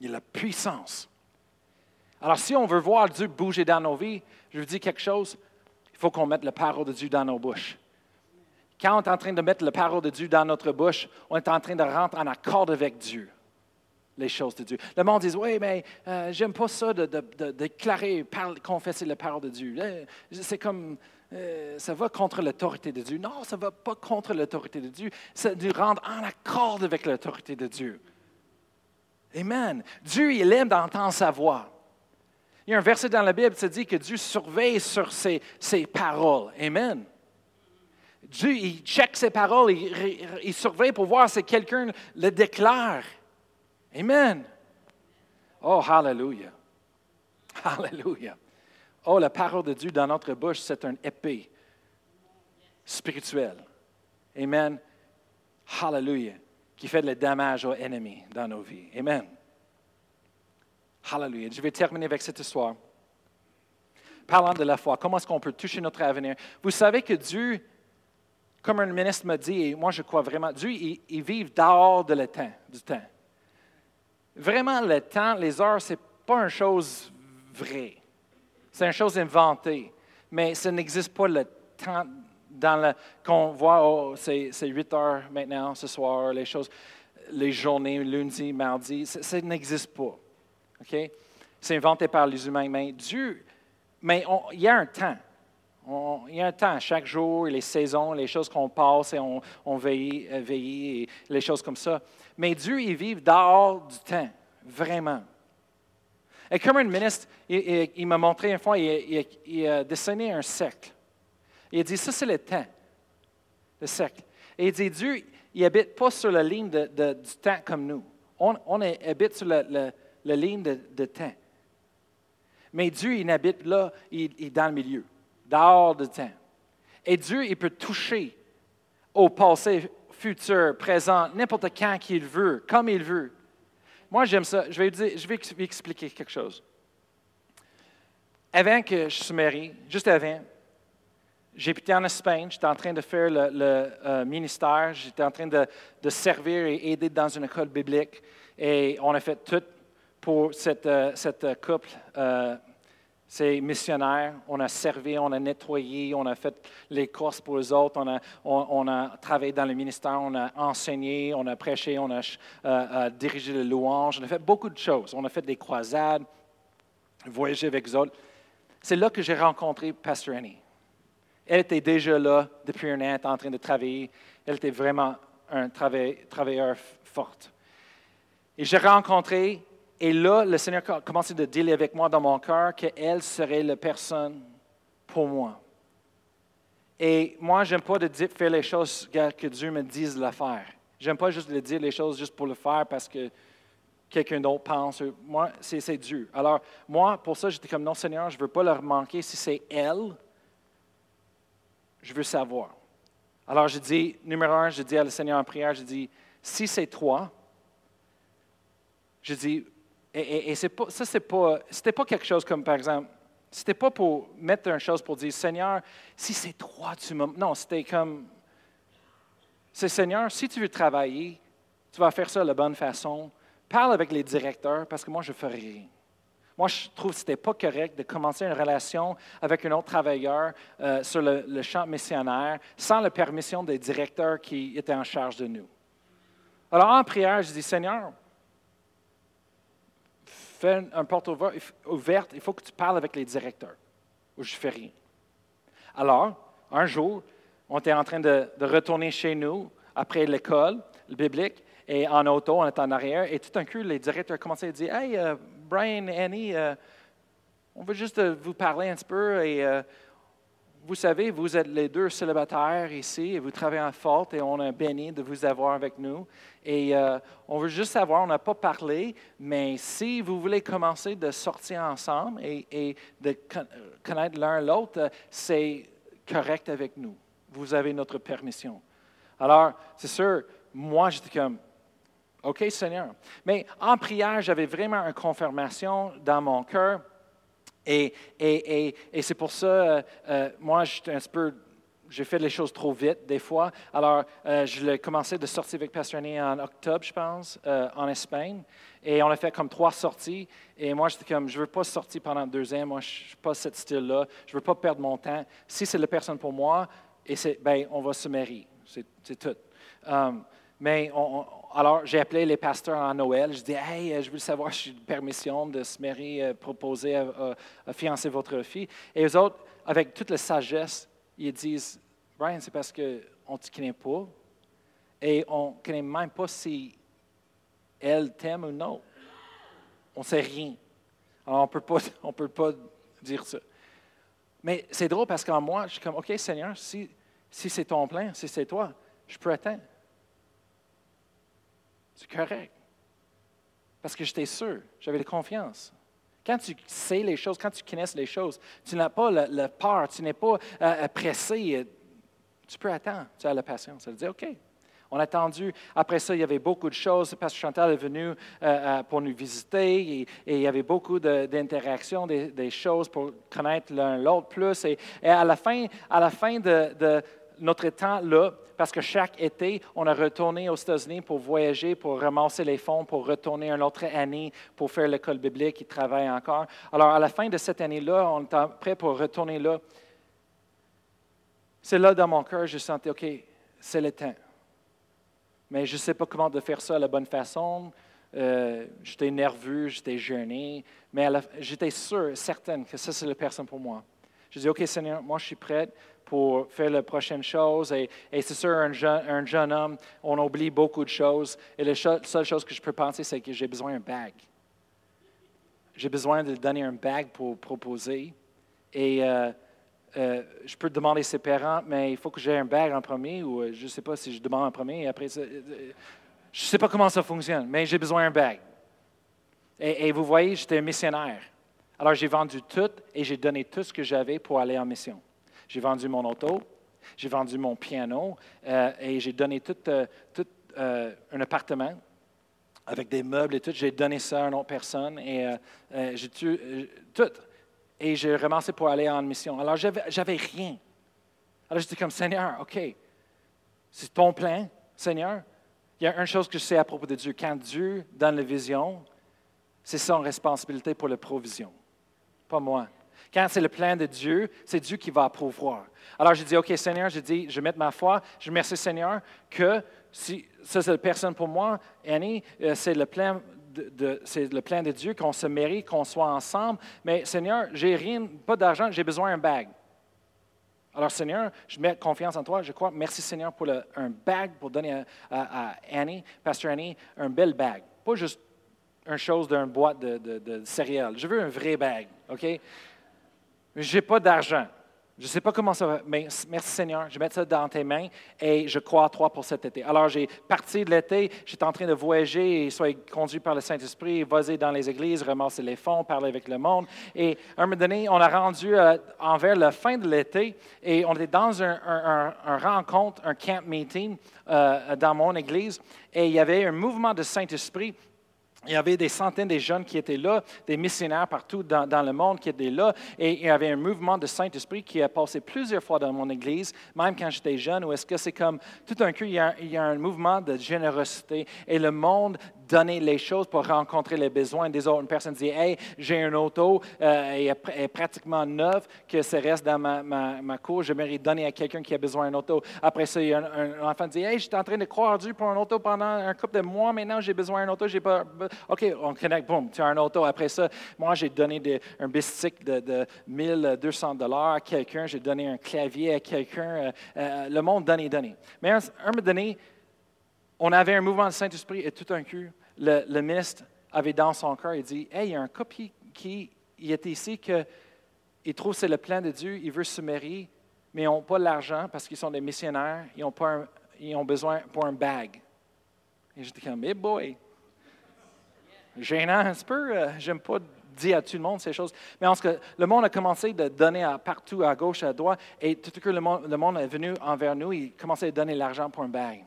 Il a la puissance. Alors, si on veut voir Dieu bouger dans nos vies, je vous dis quelque chose, il faut qu'on mette la parole de Dieu dans nos bouches. Quand on est en train de mettre la parole de Dieu dans notre bouche, on est en train de rentrer en accord avec Dieu, les choses de Dieu. Le monde dit Oui, mais euh, j'aime pas ça de, déclarer, confesser la parole de Dieu. C'est comme. Euh, ça va contre l'autorité de Dieu. Non, ça va pas contre l'autorité de Dieu. C'est de rendre en accord avec l'autorité de Dieu. Amen. Dieu, il aime d'entendre sa voix. Il y a un verset dans la Bible qui dit que Dieu surveille sur ses, ses paroles. Amen. Dieu, il check ses paroles, il, surveille pour voir si quelqu'un le déclare. Amen. Oh, hallelujah. Hallelujah. Oh, la parole de Dieu dans notre bouche, c'est un épée spirituelle. Amen. Hallelujah. Qui fait le dommage aux ennemis dans nos vies. Amen. Hallelujah. Je vais terminer avec cette histoire. Parlant de la foi, comment est-ce qu'on peut toucher notre avenir? Vous savez que Dieu, comme un ministre m'a dit, et moi je crois vraiment, Dieu, il, il vit dehors de le temps, du temps. Vraiment, le temps, les heures, ce n'est pas une chose vraie. C'est une chose inventée. Mais ça n'existe pas le temps dans le, qu'on voit, oh, c'est, 8 heures maintenant, ce soir, les choses, les journées, lundi, mardi, ça, n'existe pas. OK? C'est inventé par les humains. Mais Dieu, mais il y a un temps. il y a un temps, chaque jour, les saisons, les choses qu'on passe et on, on veille, veille, les choses comme ça. Mais Dieu, il vit dehors du temps, vraiment. Et comme un ministre, il, m'a montré une fois, il, a dessiné un cercle. Il a dit, ça c'est le temps, le cercle. Et il dit, Dieu, il habite pas sur la ligne de, du temps comme nous. On, habite sur la, ligne de, temps. Mais Dieu, il habite là, il, est dans le milieu, dehors du temps. Et Dieu, il peut toucher au passé, futur, présent, n'importe quand qu'il veut, comme il veut. Moi, j'aime ça. Je vais, dire, expliquer quelque chose. Avant que je sois marié, juste avant, été en Espagne, j'étais en train de faire le, euh, ministère, j'étais en train de, servir et aider dans une école biblique. Et on a fait tout pour cette, euh, couple euh, c'est missionnaire. On a servi, on a nettoyé, on a fait les courses pour les autres, on a, travaillé dans le ministère, on a enseigné, on a prêché, on a euh, euh, dirigé les louanges, on a fait beaucoup de choses. On a fait des croisades, voyagé avec les autres. C'est là que j'ai rencontré Pastor Annie. Elle était déjà là depuis un an, en train de travailler. Elle était vraiment un travailleur forte. Et j'ai rencontré et là, le Seigneur a commencé de dire avec moi dans mon cœur qu'elle serait la personne pour moi. Et moi, je n'aime pas de dire, faire les choses que Dieu me dise de la faire. J'aime pas juste de dire les choses juste pour le faire parce que quelqu'un d'autre pense. Moi, c'est Dieu. Alors, moi, pour ça, j'étais comme, non, Seigneur, je ne veux pas leur manquer. Si c'est elle, je veux savoir. Alors, je dis, numéro un, je dis à le Seigneur en prière, je dis, si c'est toi, je dis, et, ça, c'est pas, c'était pas quelque chose comme, par exemple, c'était pas pour mettre une chose pour dire, Seigneur, si c'est toi, tu m'as. Non, c'était comme, c'est Seigneur, si tu veux travailler, tu vas faire ça de la bonne façon. Parle avec les directeurs parce que moi, je ne ferai rien. Moi, je trouve que ce n'était pas correct de commencer une relation avec un autre travailleur euh, sur le, champ missionnaire sans la permission des directeurs qui étaient en charge de nous. Alors, en prière, je dis, Seigneur, fais une, porte ouver- ouverte, il faut que tu parles avec les directeurs, ou je fais rien. Alors, un jour, on était en train de, retourner chez nous après l'école le biblique, et en auto, on était en arrière, et tout d'un coup, les directeurs commençaient à dire Hey, euh, Brian, Annie, euh, on veut juste euh, vous parler un petit peu, et vous savez, vous êtes les deux célibataires ici, et vous travaillez en forte, et on est béni de vous avoir avec nous. Et euh, on veut juste savoir, on n'a pas parlé, mais si vous voulez commencer de sortir ensemble et, et de con- connaître l'un l'autre, c'est correct avec nous. Vous avez notre permission. Alors, c'est sûr, moi, j'étais comme, OK, Seigneur. Mais en prière, j'avais vraiment une confirmation dans mon cœur. Et, c'est pour ça, euh, euh, moi, j'ai fait les choses trop vite des fois. Alors, euh, je l'ai commencé de sortir avec Pasteur Annie en octobre, je pense, en Espagne. Et on a fait comme trois sorties. Et moi, j'étais comme, je ne veux pas sortir pendant deux ans. Moi, je ne suis pas ce style-là. Je ne veux pas perdre mon temps. Si c'est la personne pour moi, et ben, on va se marier. C'est, tout. Mais on- alors, j'ai appelé les pasteurs en Noël. Je dis, hey, euh, je veux savoir si j'ai une permission de se marier, euh, proposer à, fiancer votre fille. Et eux autres, avec toute la sagesse, ils disent, Brian, c'est parce qu'on ne te connaît pas et on ne connaît même pas si elle t'aime ou non. On ne sait rien. Alors, on ne peut pas dire ça. Mais c'est drôle parce qu'en moi, je suis comme, OK, Seigneur, si, si c'est ton plan, si c'est toi, je peux attendre. C'est correct. Parce que j'étais sûr, j'avais la confiance. Quand tu sais les choses, quand tu connais les choses, tu n'as pas le, le peur, tu n'es pas euh, pressé. Tu peux attendre, tu as la patience. Tu dis, OK. On a attendu. Après ça, il y avait beaucoup de choses. Pasteur Chantal est venu euh, euh, pour nous visiter et, il y avait beaucoup d'interactions, des, choses pour connaître l'un l'autre plus. Et, à la fin, à la fin de notre temps là, parce que chaque été, on a retourné aux États-Unis pour voyager, pour ramasser les fonds, pour retourner une autre année pour faire l'école biblique. Ils travaillent encore. Alors, à la fin de cette année-là, on est prêt pour retourner là. C'est là dans mon cœur, je sentais, OK, c'est le temps. Mais je ne sais pas comment de faire ça à la bonne façon. Euh, j'étais nerveux, j'étais gêné, mais j'étais sûr, certaine que ça, c'est la personne pour moi. Je dis, OK, Seigneur, moi, je suis prête pour faire la prochaine chose. Et, c'est sûr, un jeune, un jeune homme, on oublie beaucoup de choses. Et la seule chose que je peux penser, c'est que j'ai besoin d'un bague. J'ai besoin de donner un bague pour proposer. Et euh, euh, je peux demander ses parents, mais il faut que j'ai un bague en premier, ou euh, je ne sais pas si je demande en premier, et après, je ne sais pas comment ça fonctionne, mais j'ai besoin d'un bague. Et, et vous voyez, j'étais un missionnaire. Alors j'ai vendu tout et j'ai donné tout ce que j'avais pour aller en mission. J'ai vendu mon auto, j'ai vendu mon piano euh, et j'ai donné tout, euh, euh, un appartement avec des meubles et tout. J'ai donné ça à une autre personne et j'ai tu- euh, tout. Et j'ai ramassé pour aller en mission. Alors j'avais, j'avais rien. Alors j'étais comme Seigneur, OK, c'est ton plan, Seigneur. Il y a une chose que je sais à propos de Dieu. Quand Dieu donne la vision, c'est son responsabilité pour la provision, pas moi. Quand c'est le plan de Dieu, c'est Dieu qui va pourvoir. Alors j'ai dit, OK, Seigneur, j'ai dit, je vais mettre ma foi. Je remercie Seigneur que si ça c'est la personne pour moi, Annie, euh, c'est le plan de, c'est le plan de Dieu qu'on se mérite, qu'on soit ensemble. Mais Seigneur, j'ai rien, pas d'argent, j'ai besoin d'un bague. Alors, Seigneur, je mets confiance en toi. Je crois, merci Seigneur pour un bague pour donner à, Annie, Pasteur Annie, un bel bague. Pas juste une chose d'une boîte de, de- céréales. Je veux un vrai bague, OK? Je n'ai pas d'argent. Je ne sais pas comment ça va, mais merci Seigneur, je mets ça dans tes mains et je crois à toi pour cet été. Alors, j'ai parti de l'été, j'étais en train de voyager et soyez conduit par le Saint-Esprit, vas dans les églises, ramasser les fonds, parler avec le monde. Et à un moment donné, on a rendu euh, envers la fin de l'été et on était dans un rencontre, un camp meeting euh, dans mon église et il y avait un mouvement de Saint-Esprit il y avait des centaines de jeunes qui étaient là, des missionnaires partout dans, le monde qui étaient là, et il y avait un mouvement de Saint-Esprit qui a passé plusieurs fois dans mon église, même quand j'étais jeune, où est-ce que c'est comme, tout d'un coup, il y a un mouvement de générosité, et le monde donner les choses pour rencontrer les besoins des autres. Une personne dit Hey, j'ai une auto, euh, elle est pratiquement neuve, que ça reste dans ma, ma, ma cour, j'aimerais donner à quelqu'un qui a besoin d'une auto. Après ça, il y a un, enfant qui dit Hey, j'étais en train de croire Dieu pour une auto pendant un couple de mois, maintenant j'ai besoin d'une auto, j'ai pas. OK, on connecte, boum, tu as une auto. Après ça, moi, j'ai donné un bicycle de, de 1200 dollars à quelqu'un, j'ai donné un clavier à quelqu'un. Euh, euh, le monde donne et donne. Mais un, un me donnait on avait un mouvement de Saint-Esprit et tout un coup, le, ministre avait dans son cœur, il dit Hey, il y a un couple qui, est ici que il trouve c'est le plan de Dieu, il veut se marier, mais ils n'ont pas l'argent parce qu'ils sont des missionnaires, ils ont, pas ils ont besoin pour un bag. Et j'étais comme, hey boy, gênant un peu, euh, j'aime pas dire à tout le monde ces choses. Mais en ce que le monde a commencé de donner à partout, à gauche, à droite, et tout à coup, le monde, le monde est venu envers nous, il commençait à donner l'argent pour un bag.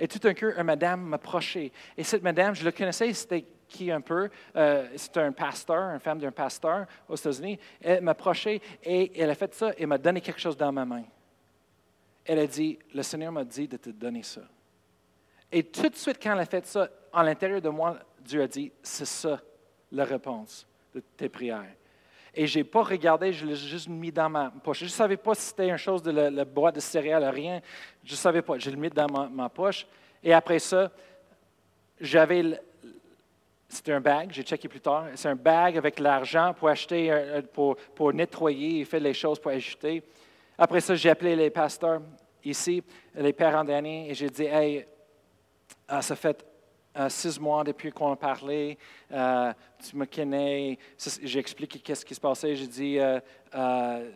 Et tout d'un coup, une madame m'approchait. Et cette madame, je la connaissais, c'était qui un peu, euh, c'était un pasteur, une femme d'un pasteur aux États-Unis. Elle m'approchait et elle a fait ça et m'a donné quelque chose dans ma main. Elle a dit, le Seigneur m'a dit de te donner ça. Et tout de suite, quand elle a fait ça, en l'intérieur de moi, Dieu a dit, c'est ça la réponse de tes prières. Et je n'ai pas regardé, je l'ai juste mis dans ma poche. Je ne savais pas si c'était une chose de la, boîte de céréales, rien. Je ne savais pas. Je l'ai mis dans ma, poche. Et après ça, j'avais. C'était un bag, j'ai checké plus tard. C'est un bag avec l'argent pour acheter, pour, pour nettoyer et faire les choses pour ajouter. Après ça, j'ai appelé les pasteurs ici, les parents d'année, et j'ai dit Hey, ça fait euh, six mois depuis qu'on a parlé, euh, tu me connais, j'ai expliqué qu'est-ce qui se passait, j'ai dit, euh,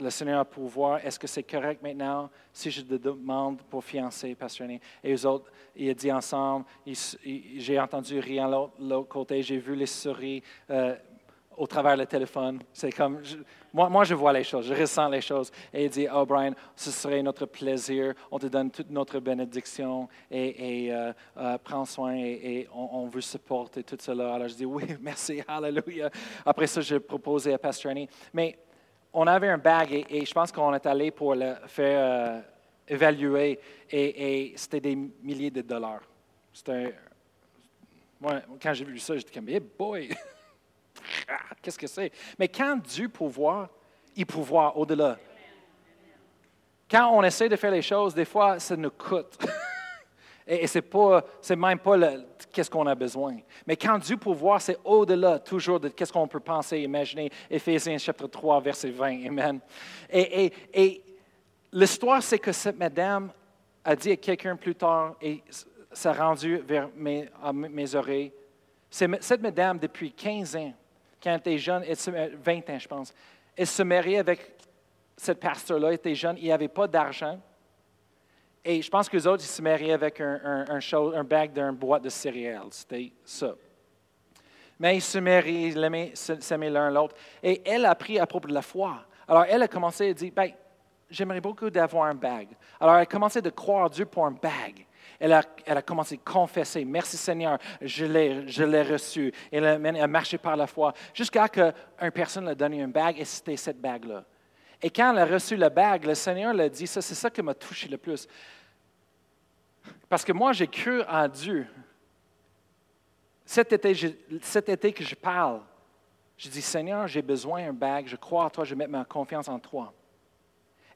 le Seigneur a pouvoir, est-ce que c'est correct maintenant? Si je te demande pour fiancer, passionné? Et eux autres, ils ont dit ensemble, j'ai entendu rire l'autre côté, j'ai vu les souris au travers le téléphone. C'est comme, moi, moi, je vois les choses, je ressens les choses. Et il dit, oh Brian, ce serait notre plaisir, on te donne toute notre bénédiction et, euh, euh, prends soin et, on, veut supporter tout cela. Alors je dis, oui, merci, hallelujah. Après ça, j'ai proposé à Pastor Annie. Mais on avait un bag et, je pense qu'on est allé pour le faire euh, évaluer et, c'était des milliers de dollars. C'était, moi, quand j'ai vu ça, j'étais comme, hey boy! Ah, qu'est-ce que c'est? Mais quand Dieu pouvoir, il pouvoir au-delà. Quand on essaie de faire les choses, des fois, ça nous coûte. Et, ce c'est même pas qu'est-ce qu'on a besoin. Mais quand Dieu pouvoir, c'est au-delà toujours de qu'est-ce qu'on peut penser, imaginer. Éphésiens chapitre 3, verset 20. Amen. Et, et l'histoire, c'est que cette madame a dit à quelqu'un plus tard, et s'est rendu vers mes, mes oreilles, cette madame, depuis 15 ans, quand elle était jeune, 20 ans, je pense. Elle se mariait avec cette pasteur-là, elle était jeune, il n'y avait pas d'argent. Et je pense que les autres, ils se mariaient avec un, un, un, bag d'un boîte de céréales. C'était ça. Mais ils se marient, ils s'aimaient l'un l'autre. Et elle a appris à propos de la foi. Alors, elle a commencé à dire, ben, j'aimerais beaucoup d'avoir un bag. Alors, elle a commencé à croire Dieu pour un bag. Elle a, commencé à confesser, merci Seigneur, je l'ai reçu. Elle a, elle a marché par la foi jusqu'à ce qu'une personne lui a donné une bague et c'était cette bague-là. Et quand elle a reçu la bague, le Seigneur l'a dit, ça c'est ça qui m'a touché le plus. Parce que moi, j'ai cru en Dieu. Cet été, cet été que je parle, je dis, Seigneur, j'ai besoin d'un bague, je crois en toi, je mets ma confiance en toi.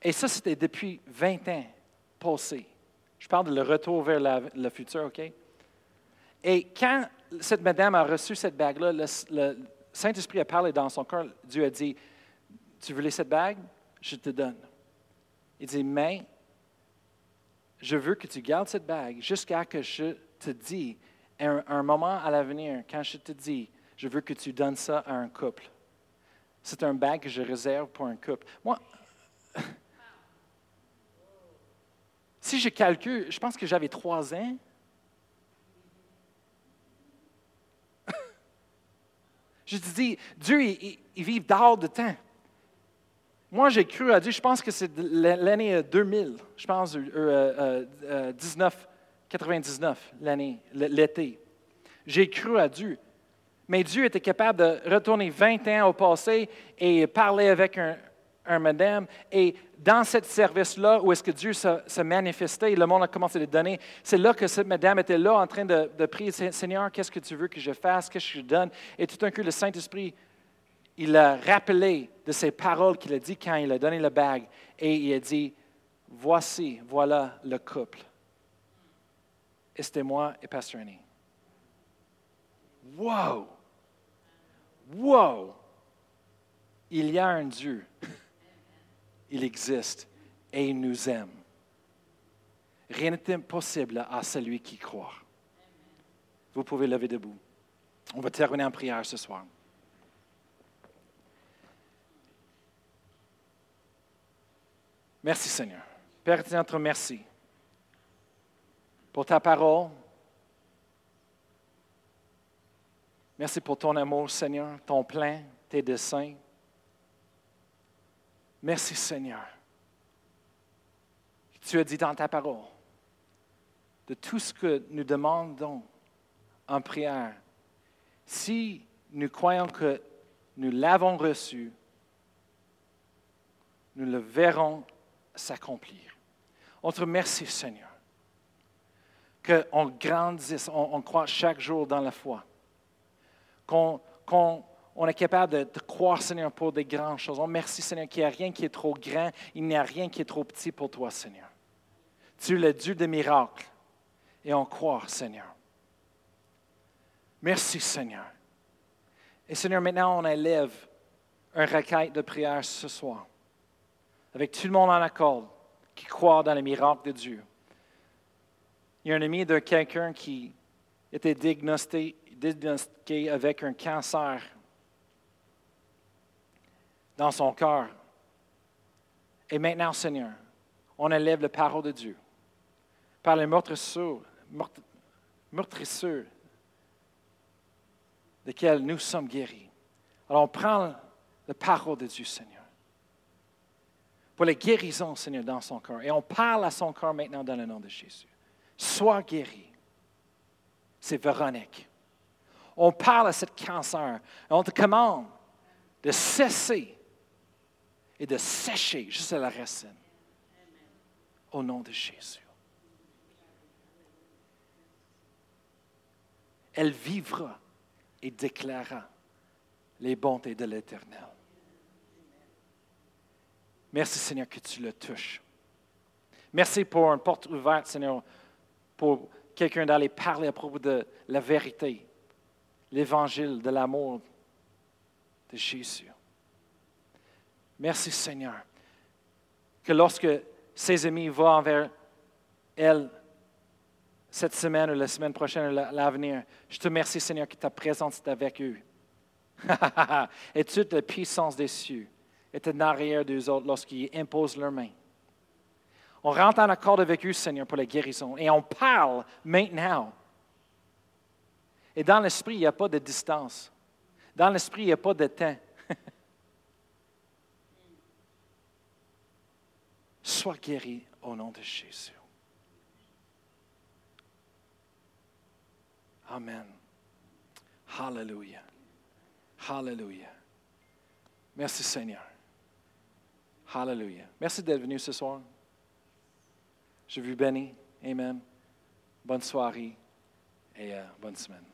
Et ça, c'était depuis 20 ans passés. Je parle de le retour vers le futur, OK? Et quand cette madame a reçu cette bague-là, le, Saint-Esprit a parlé dans son cœur. Dieu a dit Tu veux cette bague? Je te donne. Il dit Mais je veux que tu gardes cette bague jusqu'à ce que je te dise, un, un moment à l'avenir, quand je te dis, je veux que tu donnes ça à un couple. C'est un bague que je réserve pour un couple. Moi, Si je calcule, je pense que j'avais trois ans. je dis, Dieu, il, vit dehors de temps. Moi, j'ai cru à Dieu, je pense que c'est l'année 2000, je pense, euh, euh, 1999, euh, l'année, l'été. J'ai cru à Dieu. Mais Dieu était capable de retourner 20 ans au passé et parler avec un, un madame. Et dans ce service-là, où est-ce que Dieu se, se manifestait, le monde a commencé à donner, c'est là que cette madame était là en train de, prier, Seigneur, qu'est-ce que tu veux que je fasse, qu'est-ce que je donne? Et tout d'un coup, le Saint-Esprit, il a rappelé de ces paroles qu'il a dit quand il a donné la bague. Et il a dit, voici, voilà le couple. Et c'était moi et Pasteur Annie. Wow! Wow! Il y a un Dieu. Il existe et il nous aime. Rien n'est impossible à celui qui croit. Vous pouvez lever debout. On va terminer en prière ce soir. Merci Seigneur. Père, notre merci pour ta parole. Merci pour ton amour, Seigneur, ton plein, tes desseins. Merci, Seigneur. Tu as dit dans ta parole, de tout ce que nous demandons en prière, si nous croyons que nous l'avons reçu, nous le verrons s'accomplir. On te remercie, Seigneur, qu'on grandisse, on, croit chaque jour dans la foi, qu'on est capable de, croire, Seigneur, pour des grandes choses. On merci, Seigneur, qu'il n'y a rien qui est trop grand, il n'y a rien qui est trop petit pour toi, Seigneur. Tu es le Dieu des miracles et on croit, Seigneur. Merci, Seigneur. Et Seigneur, maintenant, on élève un requête de prière ce soir avec tout le monde en accord, qui croit dans les miracles de Dieu. Il y a un ami de quelqu'un qui était diagnostiqué, avec un cancer dans son cœur. Et maintenant, Seigneur, on élève la parole de Dieu par les meurtrissures, desquelles nous sommes guéris. Alors on prend la parole de Dieu, Seigneur pour la guérison, Seigneur, dans son corps. Et on parle à son corps maintenant dans le nom de Jésus. Sois guéri. C'est Véronique. On parle à cette cancer. On te commande de cesser et de sécher juste à la racine. Au nom de Jésus. Elle vivra et déclarera les bontés de l'Éternel. Merci, Seigneur, que tu le touches. Merci pour une porte ouverte, Seigneur, pour quelqu'un d'aller parler à propos de la vérité, l'évangile de l'amour de Jésus. Merci, Seigneur, que lorsque ses amis vont envers elle cette semaine ou la semaine prochaine ou l'avenir, je te remercie, Seigneur, que ta présence est avec eux. Et toute la puissance des cieux est en arrière d'eux autres lorsqu'ils imposent leurs mains. On rentre en accord avec eux, Seigneur, pour la guérison. Et on parle maintenant. Et dans l'esprit, il n'y a pas de distance. Dans l'esprit, il n'y a pas de temps. Sois guéri au nom de Jésus. Amen. Hallelujah. Hallelujah. Merci Seigneur. Hallelujah. Merci d'être venu ce soir. Je vous bénis. Amen. Bonne soirée et euh, bonne semaine.